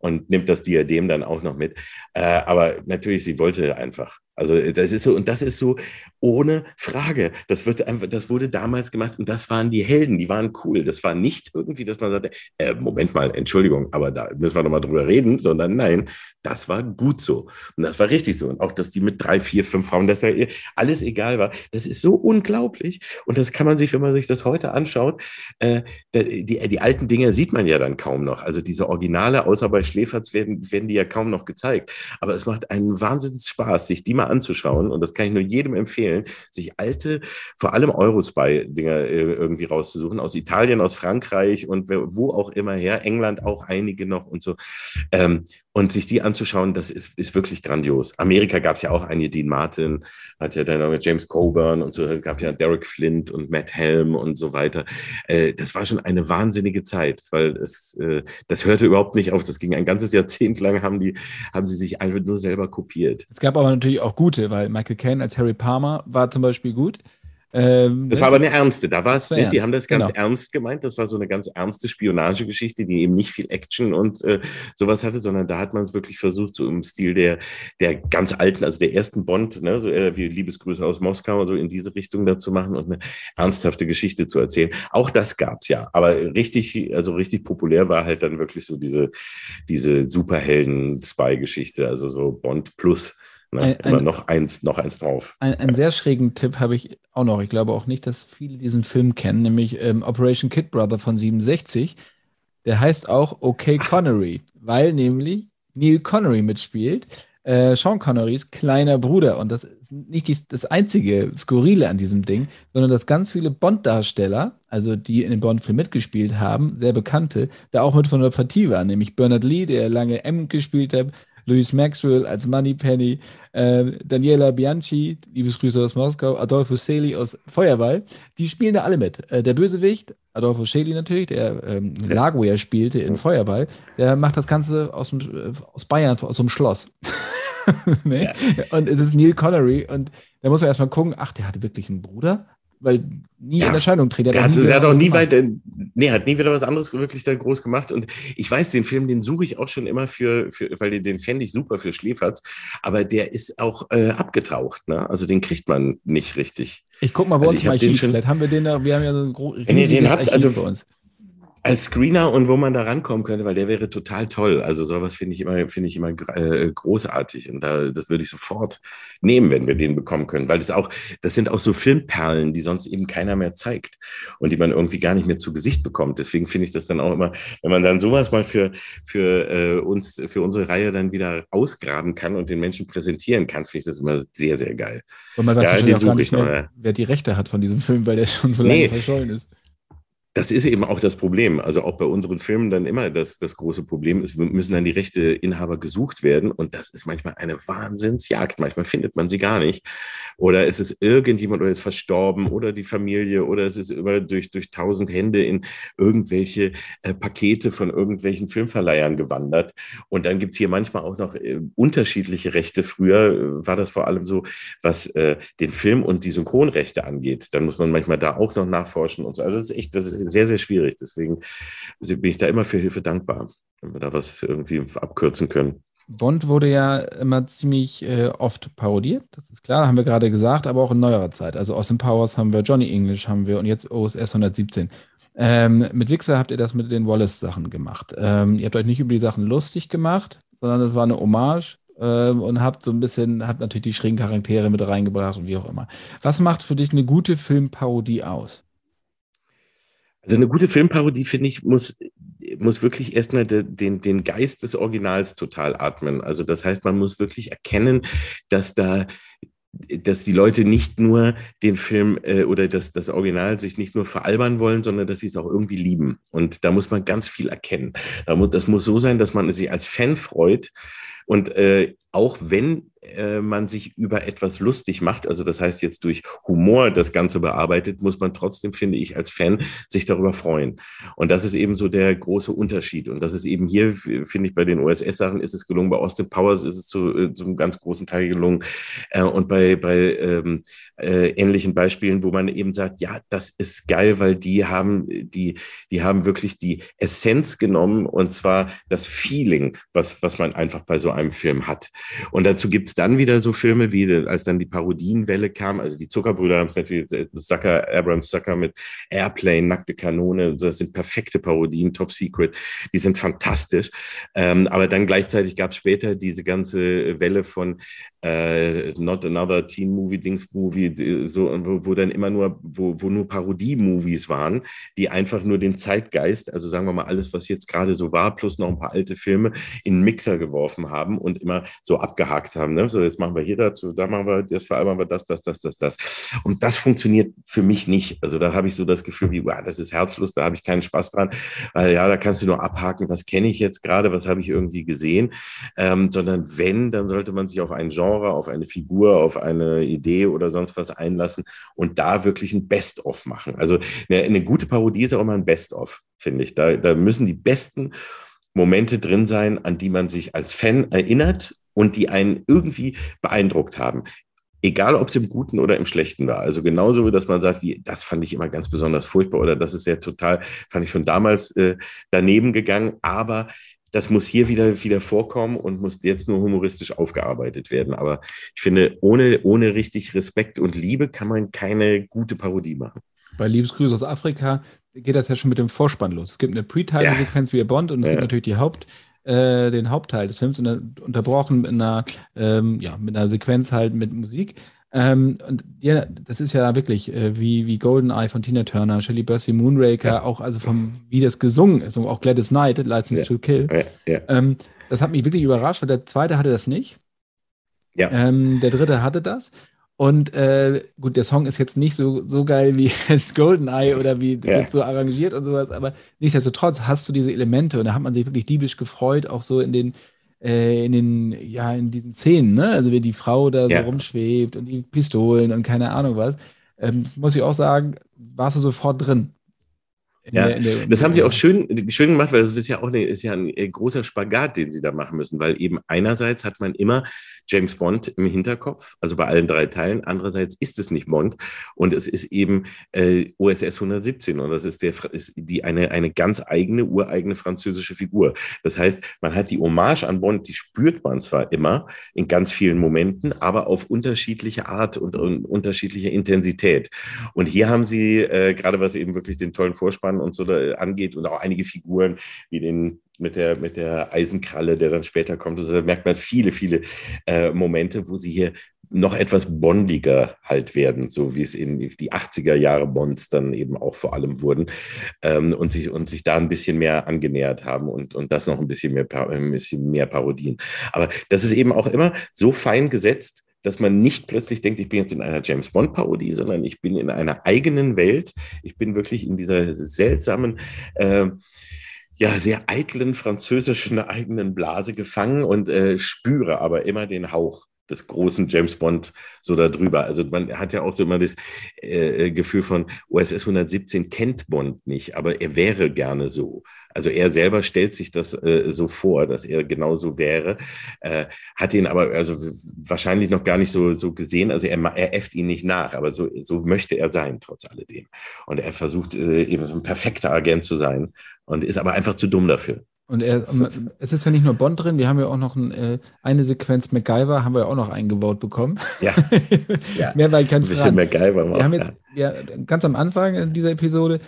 und nimmt das Diadem dann auch noch mit. Äh, aber natürlich, sie wollte einfach. Also das ist so, und das ist so ohne Frage. Das, wird einfach, das wurde damals gemacht und das waren die Helden, die waren cool. Das war nicht irgendwie, dass man sagte, äh, Moment mal, Entschuldigung, aber da müssen wir nochmal drüber reden, sondern nein, das war gut so. Und das war richtig so. Und auch, dass die mit drei, vier, fünf Frauen, dass da alles egal war, das ist so unglaublich. Und das kann man sich, wenn man sich das heute anschaut, äh, die, die alten Dinge sieht man ja dann kaum noch. Also diese Originale, außer bei Schläferz werden, werden die ja kaum noch gezeigt. Aber es macht einen Wahnsinns Spaß, sich die mal anzuschauen. Und das kann ich nur jedem empfehlen, sich alte, vor allem Eurospy-Dinger äh, irgendwie rauszusuchen, aus Italien, aus Frankreich und wo auch immer her, England auch einige noch und so. Ähm, und sich die anzuschauen, das ist, ist wirklich grandios. Amerika gab es ja auch einige, Dean Martin, hat ja dann mit James Coburn und so, gab ja Derek Flint und Matt Helm und so weiter. Äh, das war schon eine wahnsinnige Zeit, weil es, äh, das hörte überhaupt nicht auf. Das ging ein ganzes Jahrzehnt lang, haben, die, haben sie sich einfach nur selber kopiert. Es gab aber natürlich auch gute, weil Michael Caine als Harry Palmer war zum Beispiel gut. Ähm, das war aber eine ernste, da war es, ne, die haben das ganz genau. ernst gemeint, das war so eine ganz ernste Spionagegeschichte, die eben nicht viel Action und äh, sowas hatte, sondern da hat man es wirklich versucht, so im Stil der, der ganz alten, also der ersten Bond, ne, so äh, wie Liebesgrüße aus Moskau, so in diese Richtung da zu machen und eine ernsthafte Geschichte zu erzählen. Auch das gab's ja, aber richtig, also richtig populär war halt dann wirklich so diese, diese Superhelden-Spy-Geschichte, also so Bond plus. Ne? Ein, Immer ein, noch eins, noch eins drauf. Ein, einen sehr schrägen Tipp habe ich auch noch. Ich glaube auch nicht, dass viele diesen Film kennen, nämlich ähm, Operation Kid Brother von 67. Der heißt auch OK Connery, weil nämlich Neil Connery mitspielt. äh, Sean Connerys kleiner Bruder. Und das ist nicht die, das einzige Skurrile an diesem Ding, sondern dass ganz viele Bond-Darsteller, also die in dem Bond-Film mitgespielt haben, sehr bekannte, da auch mit von der Partie waren, nämlich Bernard Lee, der lange M gespielt hat, Louis Maxwell als Moneypenny, äh, Daniela Bianchi, Liebesgrüße aus Moskau, Adolfo Seli aus Feuerball, die spielen da alle mit. Äh, der Bösewicht, Adolfo Seli natürlich, der ähm, Lago ja spielte in Feuerball, der macht das Ganze aus, dem, äh, aus Bayern, aus einem Schloss. nee? ja. Und es ist Neil Connery und da muss man erstmal gucken, ach, der hatte wirklich einen Bruder? Weil nie ja. in Erscheinung tritt. Er hat, hat auch nie weiter, nee, hat nie wieder was anderes wirklich da groß gemacht. Und ich weiß, den Film, den suche ich auch schon immer für, für weil den, den fände ich super für Schläferz, aber der ist auch äh, abgetaucht, ne? Also den kriegt man nicht richtig. Ich guck mal bei also uns im Archiv, vielleicht haben wir den da, wir haben ja so ein großes nee, den habt, also, bei uns als Screener und wo man da rankommen könnte, weil der wäre total toll. Also sowas finde ich immer, finde ich immer äh, großartig und da, das würde ich sofort nehmen, wenn wir den bekommen können, weil das auch, das sind auch so Filmperlen, die sonst eben keiner mehr zeigt und die man irgendwie gar nicht mehr zu Gesicht bekommt. Deswegen finde ich das dann auch immer, wenn man dann sowas mal für für äh, uns, für unsere Reihe dann wieder ausgraben kann und den Menschen präsentieren kann, finde ich das immer sehr, sehr geil. Und man weiß ja, den suche ich noch. Mehr, wer die Rechte hat von diesem Film, weil der schon so lange nee. verschollen ist das ist eben auch das Problem. Also auch bei unseren Filmen dann immer das, das große Problem ist, müssen dann die Rechteinhaber gesucht werden. Und das ist manchmal eine Wahnsinnsjagd. Manchmal findet man sie gar nicht. Oder es ist irgendjemand oder ist verstorben oder die Familie oder es ist über durch, durch tausend Hände in irgendwelche äh, Pakete von irgendwelchen Filmverleihern gewandert. Und dann gibt's hier manchmal auch noch äh, unterschiedliche Rechte. Früher äh, war das vor allem so, was äh, den Film und die Synchronrechte angeht. Dann muss man manchmal da auch noch nachforschen und so. Also es ist echt, das ist sehr, sehr schwierig. Deswegen bin ich da immer für Hilfe dankbar, wenn wir da was irgendwie abkürzen können. Bond wurde ja immer ziemlich äh, oft parodiert, das ist klar, haben wir gerade gesagt, aber auch in neuerer Zeit. Also Austin Powers haben wir, Johnny English haben wir und jetzt OSS 117. Ähm, mit Wixer habt ihr das mit den Wallace-Sachen gemacht. Ähm, ihr habt euch nicht über die Sachen lustig gemacht, sondern es war eine Hommage ähm, und habt so ein bisschen, habt natürlich die schrägen Charaktere mit reingebracht und wie auch immer. Was macht für dich eine gute Filmparodie aus? Also eine gute Filmparodie, finde ich, muss, muss wirklich erstmal de, den, den Geist des Originals total atmen. Also das heißt, man muss wirklich erkennen, dass da dass die Leute nicht nur den Film äh, oder das, das Original sich nicht nur veralbern wollen, sondern dass sie es auch irgendwie lieben. Und da muss man ganz viel erkennen. Da muss, das muss so sein, dass man sich als Fan freut. Und äh, auch wenn äh, man sich über etwas lustig macht, also das heißt jetzt durch Humor das Ganze bearbeitet, muss man trotzdem, finde ich, als Fan sich darüber freuen. Und das ist eben so der große Unterschied. Und das ist eben hier, finde ich, bei den OSS-Sachen ist es gelungen, bei Austin Powers ist es zu, äh, zu einem ganz großen Teil gelungen. Äh, und bei, bei ähm, äh, ähnlichen Beispielen, wo man eben sagt, ja, das ist geil, weil die haben, die, die haben wirklich die Essenz genommen und zwar das Feeling, was, was man einfach bei so einem Film hat. Und dazu gibt es dann wieder so Filme, wie als dann die Parodienwelle kam, also die Zuckerbrüder haben es natürlich, Zucker, Abrams Zucker mit Airplane, Nackte Kanone, das sind perfekte Parodien, Top Secret, die sind fantastisch. Ähm, aber dann gleichzeitig gab es später diese ganze Welle von äh, Not Another Teen Movie, Dings Movie, so, wo, wo dann immer nur, wo, wo nur Parodie-Movies waren, die einfach nur den Zeitgeist, also sagen wir mal alles, was jetzt gerade so war, plus noch ein paar alte Filme in einen Mixer geworfen haben und immer so abgehakt haben. Ne? So, jetzt machen wir hier dazu, da machen wir, das vereinbaren wir das, das, das, das, das. Und das funktioniert für mich nicht. Also da habe ich so das Gefühl, wie, wow, das ist herzlos, da habe ich keinen Spaß dran, weil ja, da kannst du nur abhaken, was kenne ich jetzt gerade, was habe ich irgendwie gesehen, ähm, sondern wenn, dann sollte man sich auf ein Genre Genre, auf eine Figur, auf eine Idee oder sonst was einlassen und da wirklich ein Best-of machen. Also eine, eine, gute Parodie ist auch immer ein Best-of, finde ich. Da, da müssen die besten Momente drin sein, an die man sich als Fan erinnert und die einen irgendwie beeindruckt haben. Egal, ob es im Guten oder im Schlechten war. Also genauso, dass man sagt, wie, das fand ich immer ganz besonders furchtbar oder das ist ja total, fand ich schon damals äh, daneben gegangen. Aber das muss hier wieder, wieder vorkommen und muss jetzt nur humoristisch aufgearbeitet werden. Aber ich finde, ohne, ohne richtig Respekt und Liebe kann man keine gute Parodie machen. Bei Liebesgrüße aus Afrika geht das ja schon mit dem Vorspann los. Es gibt eine Pre-Title-Sequenz ja. wie Bond und es ja. gibt natürlich die Haupt, äh, den Hauptteil des Films unterbrochen mit einer, ähm, ja, mit einer Sequenz halt mit Musik. Ähm, und ja, das ist ja wirklich äh, wie, wie Goldeneye von Tina Turner, Shelley Bussey, Moonraker, ja. auch also vom, wie das gesungen ist und auch Gladys Knight, License ja. to Kill. Ja. Ähm, das hat mich wirklich überrascht, weil der zweite hatte das nicht. Ja. Ähm, der dritte hatte das. Und äh, gut, der Song ist jetzt nicht so, so geil wie das Goldeneye oder wie ja. so arrangiert und sowas, aber nichtsdestotrotz hast du diese Elemente und da hat man sich wirklich diebisch gefreut, auch so in den, äh, in den, ja, in diesen Szenen, ne? Also wie die Frau da ja. so rumschwebt und die Pistolen und keine Ahnung was. Ähm, muss ich auch sagen, warst du sofort drin. Ja, der, der, das haben sie auch schön, schön gemacht, weil das ist ja auch eine, ist ja ein äh, großer Spagat, den sie da machen müssen, weil eben einerseits hat man immer James Bond im Hinterkopf, also bei allen drei Teilen, andererseits ist es nicht Bond und es ist eben äh, OSS 117 und das ist, der, ist die, eine, eine ganz eigene, ureigene französische Figur. Das heißt, man hat die Hommage an Bond, die spürt man zwar immer in ganz vielen Momenten, aber auf unterschiedliche Art und, und unterschiedliche Intensität. Und hier haben sie, äh, gerade was eben wirklich den tollen Vorspann und so da angeht und auch einige Figuren wie den mit der, mit der Eisenkralle, der dann später kommt. Also da merkt man viele, viele äh, Momente, wo sie hier noch etwas bondiger halt werden, so wie es in die 80er Jahre Bonds dann eben auch vor allem wurden ähm, und, sich, und sich da ein bisschen mehr angenähert haben und, und das noch ein bisschen mehr, ein bisschen mehr parodien. Aber das ist eben auch immer so fein gesetzt, dass man nicht plötzlich denkt, ich bin jetzt in einer James Bond-Parodie, sondern ich bin in einer eigenen Welt. Ich bin wirklich in dieser seltsamen, äh, ja, sehr eitlen französischen eigenen Blase gefangen und äh, spüre aber immer den Hauch des großen James Bond so darüber. Also man hat ja auch so immer das äh, Gefühl von OSS 117 kennt Bond nicht, aber er wäre gerne so. Also er selber stellt sich das äh, so vor, dass er genauso wäre, äh, hat ihn aber also wahrscheinlich noch gar nicht so, so gesehen. Also er, er äfft ihn nicht nach, aber so, so möchte er sein, trotz alledem. Und er versucht äh, eben so ein perfekter Agent zu sein und ist aber einfach zu dumm dafür. Und er, es ist ja nicht nur Bond drin, wir haben ja auch noch ein, äh, eine Sequenz MacGyver, haben wir ja auch noch eingebaut bekommen. Ja. ja. Mehr weil kein Ein bisschen MacGyver machen. Wir haben jetzt ja, ganz am Anfang dieser Episode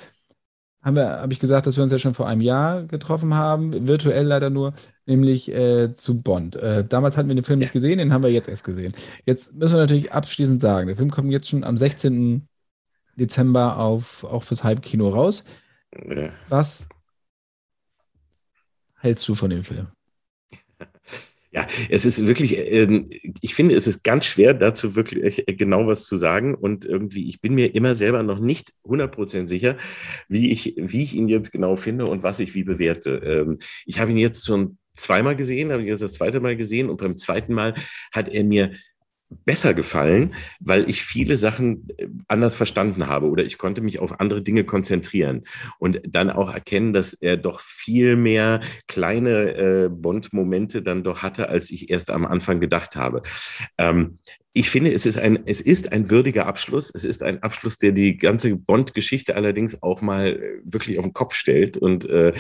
habe ich gesagt, dass wir uns ja schon vor einem Jahr getroffen haben, virtuell leider nur, nämlich äh, zu Bond. Äh, damals hatten wir den Film ja. nicht gesehen, den haben wir jetzt erst gesehen. Jetzt müssen wir natürlich abschließend sagen, der Film kommt jetzt schon am 16. Dezember auf, auch fürs Halbkino raus. Ja. Was hältst du von dem Film? Ja, es ist wirklich, äh, ich finde, es ist ganz schwer, dazu wirklich genau was zu sagen. Und irgendwie, ich bin mir immer selber noch nicht 100% sicher, wie ich, wie ich ihn jetzt genau finde und was ich wie bewerte. Ähm, ich habe ihn jetzt schon zweimal gesehen, habe ihn jetzt das zweite Mal gesehen und beim zweiten Mal hat er mir besser gefallen, weil ich viele Sachen äh, anders verstanden habe oder ich konnte mich auf andere Dinge konzentrieren und dann auch erkennen, dass er doch viel mehr kleine äh, Bond-Momente dann doch hatte, als ich erst am Anfang gedacht habe. Ähm, ich finde, es ist ein, es ist ein würdiger Abschluss. Es ist ein Abschluss, der die ganze Bond-Geschichte allerdings auch mal äh, wirklich auf den Kopf stellt und äh,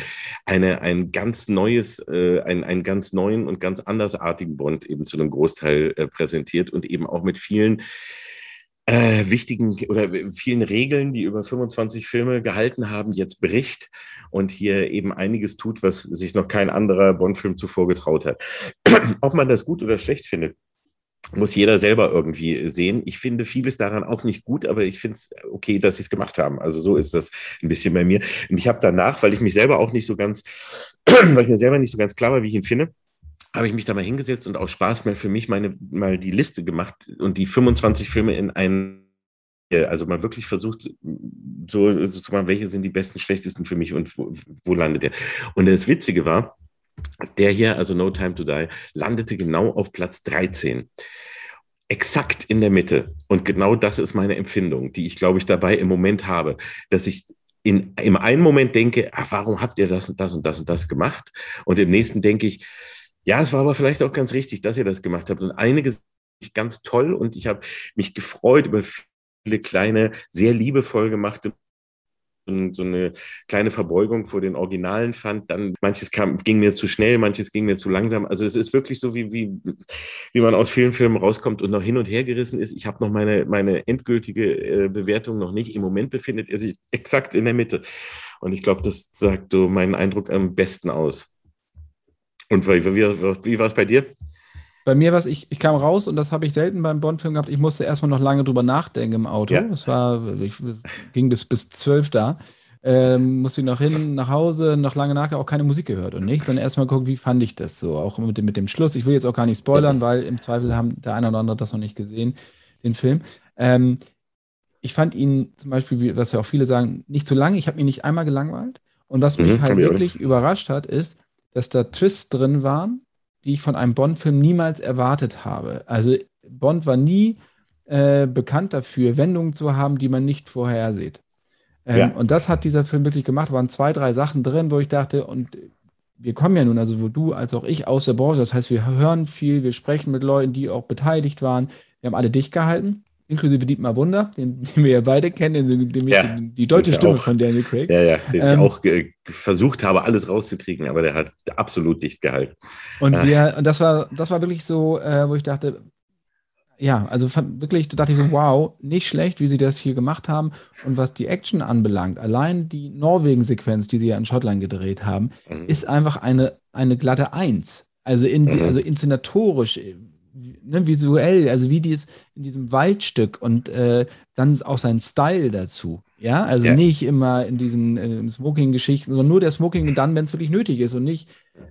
eine, ein ganz neues, äh, ein, einen ganz neuen und ganz andersartigen Bond eben zu einem Großteil äh, präsentiert und eben auch mit vielen äh, wichtigen oder vielen Regeln, die über 25 Filme gehalten haben, jetzt bricht und hier eben einiges tut, was sich noch kein anderer Bond-Film zuvor getraut hat. Ob man das gut oder schlecht findet, muss jeder selber irgendwie sehen. Ich finde vieles daran auch nicht gut, aber ich finde es okay, dass sie es gemacht haben. Also so ist das ein bisschen bei mir. Und ich habe danach, weil ich mich selber auch nicht so ganz, weil ich mir selber nicht so ganz klar war, wie ich ihn finde, habe ich mich da mal hingesetzt und auch Spaß mal für mich meine, mal die Liste gemacht und die 25 Filme in einen also mal wirklich versucht, so, so zu machen, welche sind die besten, schlechtesten für mich und wo, wo landet der. Und das Witzige war, der hier, also No Time to Die, landete genau auf Platz 13. Exakt in der Mitte. Und genau das ist meine Empfindung, die ich, glaube ich, dabei im Moment habe, dass ich in, im einen Moment denke, ach, warum habt ihr das und das und das und das gemacht? Und im nächsten denke ich, ja, es war aber vielleicht auch ganz richtig, dass ihr das gemacht habt. Und einige sind ganz toll und ich habe mich gefreut über viele kleine, sehr liebevoll gemachte so eine kleine Verbeugung vor den Originalen fand. Dann manches kam, ging mir zu schnell, manches ging mir zu langsam. Also es ist wirklich so, wie, wie, wie man aus vielen Filmen rauskommt und noch hin und her gerissen ist. Ich habe noch meine, meine endgültige äh, Bewertung noch nicht. Im Moment befindet er sich exakt in der Mitte. Und ich glaube, das sagt so meinen Eindruck am besten aus. Und wie, wie, wie war es bei dir? Bei mir war ich, ich kam raus und das habe ich selten beim Bond-Film gehabt. Ich musste erstmal noch lange drüber nachdenken im Auto. Ja. Es war, ich ging bis, bis zwölf da. ähm, musste ich noch hin, nach Hause, noch lange nachher auch keine Musik gehört und nichts, sondern erstmal gucken, wie fand ich das so, auch mit dem, mit dem Schluss. Ich will jetzt auch gar nicht spoilern, weil im Zweifel haben der eine oder andere das noch nicht gesehen, den Film. Ähm, ich fand ihn zum Beispiel, was ja auch viele sagen, nicht zu lang. Ich habe ihn nicht einmal gelangweilt. Und was mich mhm, halt wirklich überrascht hat, ist, dass da Twists drin waren, die ich von einem Bond-Film niemals erwartet habe. Also Bond war nie äh, bekannt dafür, Wendungen zu haben, die man nicht vorhersieht. Ähm, ja. Und das hat dieser Film wirklich gemacht. Da waren zwei, drei Sachen drin, wo ich dachte, und wir kommen ja nun, also wo du als auch ich aus der Branche, das heißt, wir hören viel, wir sprechen mit Leuten, die auch beteiligt waren. Wir haben alle dicht gehalten, inklusive Dietmar Wunder, den, den wir ja beide kennen, den, den ja, die, die deutsche Stimme auch, von Daniel Craig. Ja, ja, den ähm, ich auch versucht habe, alles rauszukriegen, aber der hat absolut dicht gehalten. Und wir, und das war, das war wirklich so, äh, wo ich dachte, ja, also wirklich, da dachte ich so, wow, nicht schlecht, wie sie das hier gemacht haben. Und was die Action anbelangt, allein die Norwegen-Sequenz, die sie ja in Schottland gedreht haben, mhm. ist einfach eine, eine glatte Eins. Also, in, mhm. also inszenatorisch, ne, visuell, also wie die es in diesem Waldstück und äh, dann auch sein Style dazu. Ja, also ja. nicht immer in diesen äh, Smoking-Geschichten, sondern nur der Smoking dann, wenn es wirklich nötig ist und nicht,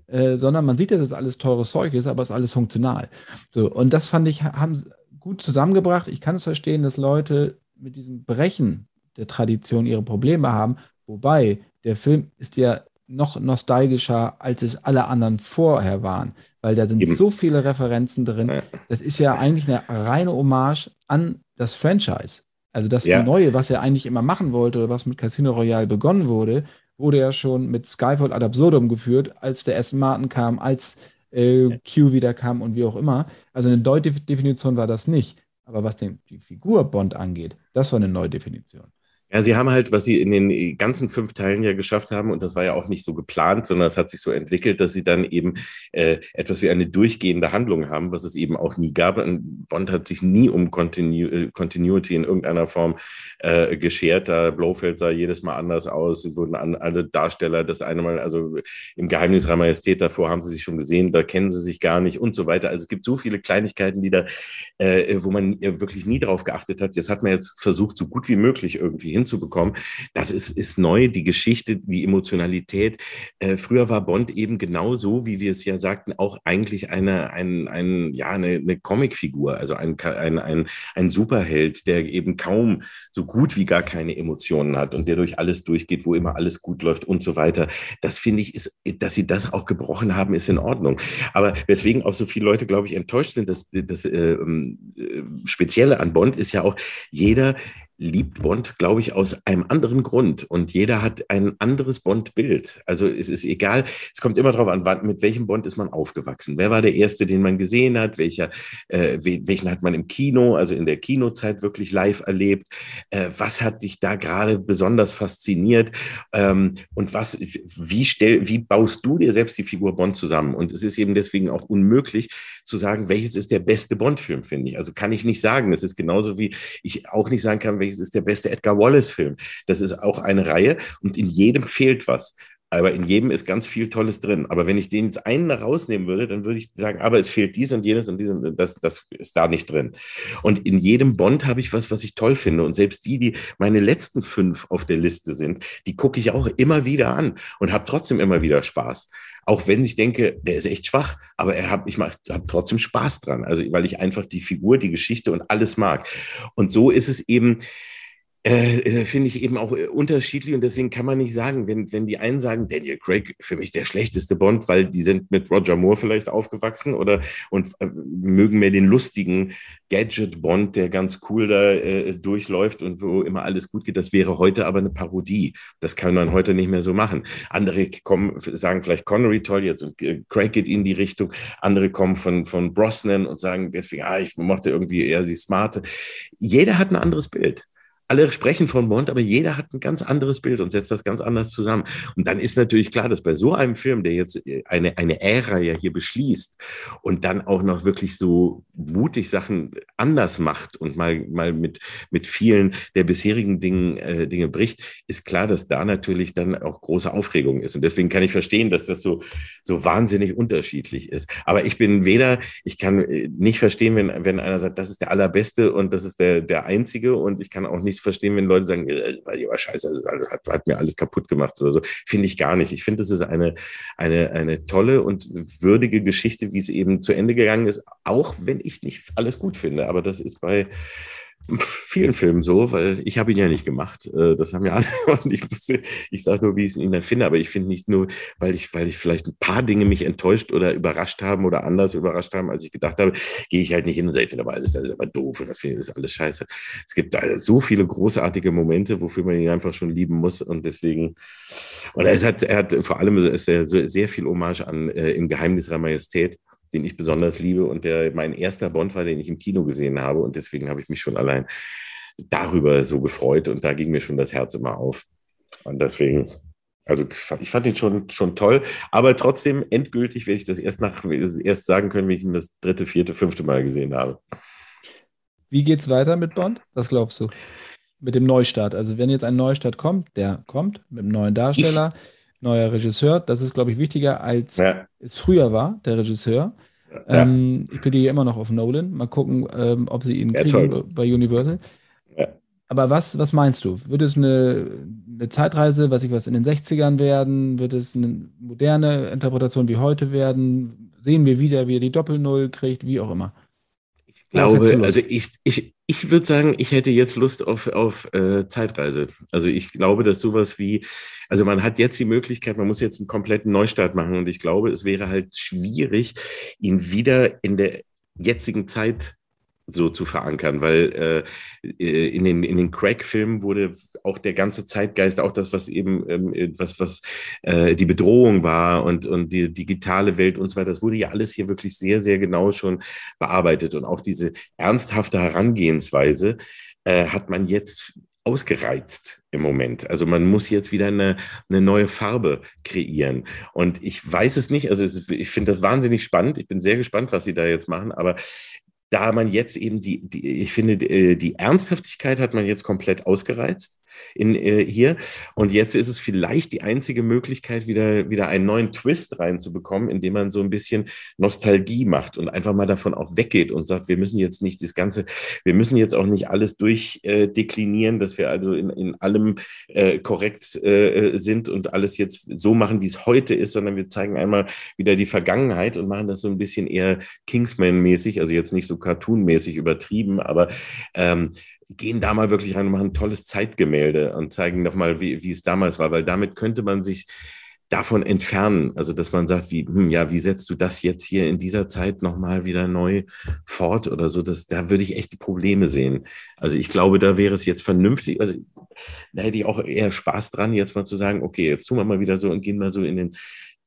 äh, sondern man sieht, dass es alles teures Zeug ist, aber es ist alles funktional. So, und das fand ich, haben gut zusammengebracht. Ich kann es verstehen, dass Leute mit diesem Brechen der Tradition ihre Probleme haben. Wobei der Film ist ja noch nostalgischer, als es alle anderen vorher waren, weil da sind Eben. so viele Referenzen drin. Das ist ja eigentlich eine reine Hommage an das Franchise. Also das ja. Neue, was er eigentlich immer machen wollte oder was mit Casino Royale begonnen wurde, wurde ja schon mit Skyfall ad absurdum geführt, als der Aston Martin kam, als äh, Q wieder kam und wie auch immer. Also eine Neudefinition war das nicht. Aber was den, die Figur Bond angeht, das war eine Neudefinition. Ja, sie haben halt, was sie in den ganzen fünf Teilen ja geschafft haben, und das war ja auch nicht so geplant, sondern es hat sich so entwickelt, dass sie dann eben äh, etwas wie eine durchgehende Handlung haben, was es eben auch nie gab. Und Bond hat sich nie um Continu äh, Continuity in irgendeiner Form äh, geschert. Da Blofeld sah jedes Mal anders aus. Sie wurden an, alle Darsteller das eine Mal, also im Geheimnis Ihrer Majestät davor haben sie sich schon gesehen, da kennen sie sich gar nicht und so weiter. Also es gibt so viele Kleinigkeiten, die da, äh, wo man wirklich nie drauf geachtet hat. Jetzt hat man jetzt versucht, so gut wie möglich irgendwie hinzubekommen. Das ist, ist neu, die Geschichte, die Emotionalität. Äh, früher war Bond eben genau so, wie wir es ja sagten, auch eigentlich eine, ein, ein, ja, eine, eine Comicfigur, also ein, ein, ein, ein Superheld, der eben kaum so gut wie gar keine Emotionen hat und der durch alles durchgeht, wo immer alles gut läuft und so weiter. Das finde ich, ist, dass sie das auch gebrochen haben, ist in Ordnung. Aber weswegen auch so viele Leute, glaube ich, enttäuscht sind, dass das äh, äh, Spezielle an Bond ist ja auch, jeder liebt Bond, glaube ich, aus einem anderen Grund. Und jeder hat ein anderes Bond-Bild. Also es ist egal, es kommt immer darauf an, mit welchem Bond ist man aufgewachsen. Wer war der erste, den man gesehen hat? Welcher, äh, welchen hat man im Kino, also in der Kinozeit wirklich live erlebt? Äh, was hat dich da gerade besonders fasziniert? Ähm, und was, wie, stell, wie baust du dir selbst die Figur Bond zusammen? Und es ist eben deswegen auch unmöglich zu sagen, welches ist der beste Bond-Film, finde ich. Also kann ich nicht sagen. Das ist genauso wie ich auch nicht sagen kann, welches welches ist der beste Edgar Wallace-Film. Das ist auch eine Reihe und in jedem fehlt was. Aber in jedem ist ganz viel Tolles drin. Aber wenn ich den jetzt einen rausnehmen würde, dann würde ich sagen, aber es fehlt dies und jenes und dieses und das, das ist da nicht drin. Und in jedem Bond habe ich was, was ich toll finde. Und selbst die, die meine letzten fünf auf der Liste sind, die gucke ich auch immer wieder an und habe trotzdem immer wieder Spaß. Auch wenn ich denke, der ist echt schwach, aber er hab, ich habe trotzdem Spaß dran. Also, weil ich einfach die Figur, die Geschichte und alles mag. Und so ist es eben, äh, äh, finde ich eben auch äh, unterschiedlich und deswegen kann man nicht sagen, wenn, wenn die einen sagen, Daniel Craig für mich der schlechteste Bond, weil die sind mit Roger Moore vielleicht aufgewachsen oder und äh, mögen mehr den lustigen Gadget-Bond, der ganz cool da äh, durchläuft und wo immer alles gut geht. Das wäre heute aber eine Parodie. Das kann man heute nicht mehr so machen. Andere kommen, sagen vielleicht Connery toll jetzt und äh, Craig geht in die Richtung. Andere kommen von, von Brosnan und sagen deswegen, ah, ich mochte irgendwie eher die smarte. Jeder hat ein anderes Bild alle sprechen von Bond, aber jeder hat ein ganz anderes Bild und setzt das ganz anders zusammen. Und dann ist natürlich klar, dass bei so einem Film, der jetzt äh, eine, eine Ära ja hier beschließt und dann auch noch wirklich so mutig Sachen anders macht und mal, mal mit, mit vielen der bisherigen Dingen, äh, Dinge bricht, ist klar, dass da natürlich dann auch große Aufregung ist. Und deswegen kann ich verstehen, dass das so, so wahnsinnig unterschiedlich ist. Aber ich bin weder, ich kann äh, nicht verstehen, wenn, wenn einer sagt, das ist der allerbeste und das ist der, der einzige und ich kann auch nicht verstehen, wenn Leute sagen, äh, die war scheiße, das hat, hat, mir alles kaputt gemacht oder so. Finde ich gar nicht. Ich finde, das ist eine, eine, eine tolle und würdige Geschichte, wie es eben zu Ende gegangen ist, auch wenn ich nicht alles gut finde. Aber das ist bei vielen Filmen so, weil ich habe ihn ja nicht gemacht. Äh, das haben ja alle. Und ich ich sage nur, wie ich ihn finde, aber ich finde nicht nur, weil ich, weil ich vielleicht ein paar Dinge mich enttäuscht oder überrascht haben oder anders überrascht haben, als ich gedacht habe, gehe ich halt nicht hin und sage, ich finde aber alles, das ist aber doof und das finde ich ist alles scheiße. Es gibt da so viele großartige Momente, wofür man ihn einfach schon lieben muss und deswegen, und er hat, er hat vor allem ist er sehr viel Hommage an äh, im Geheimnis der Majestät den ich besonders liebe und der mein erster Bond war, den ich im Kino gesehen habe. Und deswegen habe ich mich schon allein darüber so gefreut und da ging mir schon das Herz immer auf. Und deswegen, also ich fand ihn schon, schon toll, aber trotzdem endgültig werde ich das erst nach erst sagen können, wenn ich ihn das dritte, vierte, fünfte Mal gesehen habe. Wie geht's weiter mit Bond? Was glaubst du? Mit dem Neustart. Also wenn jetzt ein Neustart kommt, der kommt mit einem neuen Darsteller. Ich neuer Regisseur. Das ist, glaube ich, wichtiger, als ja. es früher war, der Regisseur. Ja. Ähm, ich plädiere immer noch auf Nolan. Mal gucken, ähm, ob sie ihn ja, kriegen toll. bei Universal. Aber was, was meinst du? Wird es eine, eine Zeitreise, was ich was in den 60ern werden? Wird es eine moderne Interpretation wie heute werden? Sehen wir wieder, wie er die Doppel-Null kriegt, wie auch immer? glaube, also ich, ich, ich würde sagen, ich hätte jetzt Lust auf, auf äh, Zeitreise. Also ich glaube, dass sowas wie, also man hat jetzt die Möglichkeit, man muss jetzt einen kompletten Neustart machen und ich glaube, es wäre halt schwierig, ihn wieder in der jetzigen Zeit so zu verankern, weil äh, äh, in den, in den Crack-Filmen wurde auch der ganze Zeitgeist, auch das, was eben, ähm, was, was äh, die Bedrohung war und, und die digitale Welt und so weiter, das wurde ja alles hier wirklich sehr, sehr genau schon bearbeitet. Und auch diese ernsthafte Herangehensweise äh, hat man jetzt ausgereizt im Moment. Also man muss jetzt wieder eine, eine neue Farbe kreieren. Und ich weiß es nicht, also es, ich finde das wahnsinnig spannend. Ich bin sehr gespannt, was sie da jetzt machen, aber da man jetzt eben die, die ich finde, die, die Ernsthaftigkeit hat man jetzt komplett ausgereizt in, äh, hier. Und jetzt ist es vielleicht die einzige Möglichkeit, wieder, wieder einen neuen Twist reinzubekommen, indem man so ein bisschen Nostalgie macht und einfach mal davon auch weggeht und sagt, wir müssen jetzt nicht das Ganze, wir müssen jetzt auch nicht alles durchdeklinieren, äh, dass wir also in, in allem äh, korrekt äh, sind und alles jetzt so machen, wie es heute ist, sondern wir zeigen einmal wieder die Vergangenheit und machen das so ein bisschen eher Kingsman-mäßig, also jetzt nicht so cartoon-mäßig übertrieben, aber ähm, gehen da mal wirklich rein und machen ein tolles Zeitgemälde und zeigen nochmal, wie, wie es damals war, weil damit könnte man sich davon entfernen. Also, dass man sagt, wie, hm, ja, wie setzt du das jetzt hier in dieser Zeit nochmal wieder neu fort oder so? Das, da würde ich echt Probleme sehen. Also, ich glaube, da wäre es jetzt vernünftig. Also, da hätte ich auch eher Spaß dran, jetzt mal zu sagen, okay, jetzt tun wir mal wieder so und gehen mal so in den,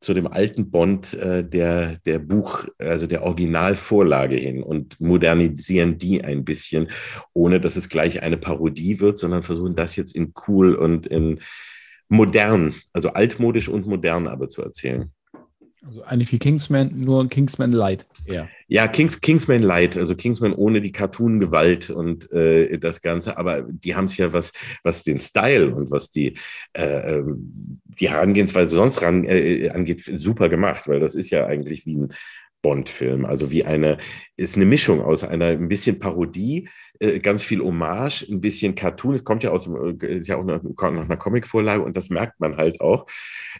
zu dem alten Bond äh, der, der Buch, also der Originalvorlage hin und modernisieren die ein bisschen, ohne dass es gleich eine Parodie wird, sondern versuchen das jetzt in cool und in modern, also altmodisch und modern aber zu erzählen. Also eigentlich wie Kingsman, nur Kingsman Light. Ja, ja Kings, Kingsman Light, also Kingsman ohne die Cartoon-Gewalt und äh, das Ganze, aber die haben es ja, was, was den Style und was die, äh, ähm, die Herangehensweise sonst ran, äh, angeht, super gemacht, weil das ist ja eigentlich wie ein Bond-Film. Also wie eine, ist eine Mischung aus einer ein bisschen Parodie, äh, ganz viel Hommage, ein bisschen Cartoon. Es kommt ja aus, äh, ist ja auch nach, einer Comic-Vorlage und das merkt man halt auch.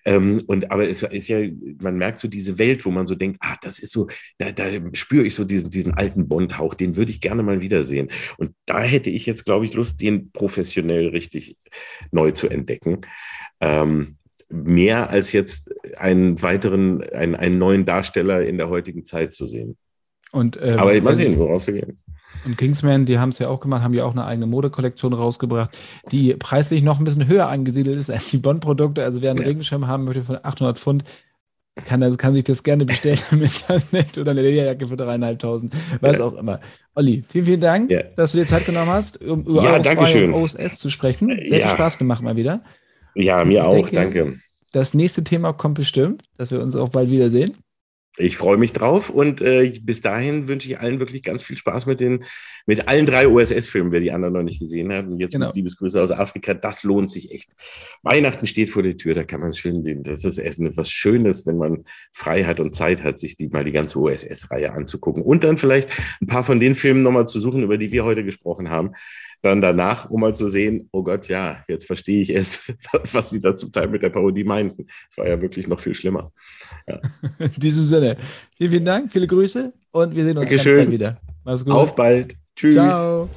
Ähm, und aber es ist ja, man merkt so diese Welt, wo man so denkt, ah, das ist so, da, da spüre ich so diesen, diesen alten Bond-Hauch, den würde ich gerne mal wiedersehen. Und da hätte ich jetzt, glaube ich, Lust, den professionell richtig neu zu entdecken. Ähm, mehr als jetzt einen weiteren, einen, einen neuen Darsteller in der heutigen Zeit zu sehen. Und, ähm, Aber mal sehen, worauf wir gehen. Und Kingsman, die haben es ja auch gemacht, haben ja auch eine eigene Modekollektion rausgebracht, die preislich noch ein bisschen höher angesiedelt ist als die Bond-Produkte. Also wer einen ja. Regenschirm haben möchte von 800 Pfund, kann, kann sich das gerne bestellen im Internet oder eine Lederjacke für dreieinhalbtausend, was ja. auch immer. Olli, vielen, vielen Dank, ja. dass du dir Zeit genommen hast, um über ja, OSS zu sprechen. Sehr viel Spaß gemacht mal wieder. Ja, mir auch, danke. Das nächste Thema kommt bestimmt, dass wir uns auch bald wiedersehen. Ich freue mich drauf und äh, bis dahin wünsche ich allen wirklich ganz viel Spaß mit den, mit allen drei OSS-Filmen, wer die anderen noch nicht gesehen hat. Und jetzt genau. mit Liebesgrüße aus Afrika, das lohnt sich echt. Weihnachten steht vor der Tür, da kann man schön. Das ist echt etwas Schönes, wenn man Freiheit und Zeit hat, sich die mal die ganze OSS-Reihe anzugucken. Und dann vielleicht ein paar von den Filmen nochmal zu suchen, über die wir heute gesprochen haben dann danach, um mal zu sehen, oh Gott, ja, jetzt verstehe ich es, was sie da zum Teil mit der Parodie meinten. Es war ja wirklich noch viel schlimmer. Ja. In diesem Sinne, vielen, vielen Dank, viele Grüße und wir sehen uns ganz bald wieder. Mach's gut. Auf bald. Tschüss. Ciao.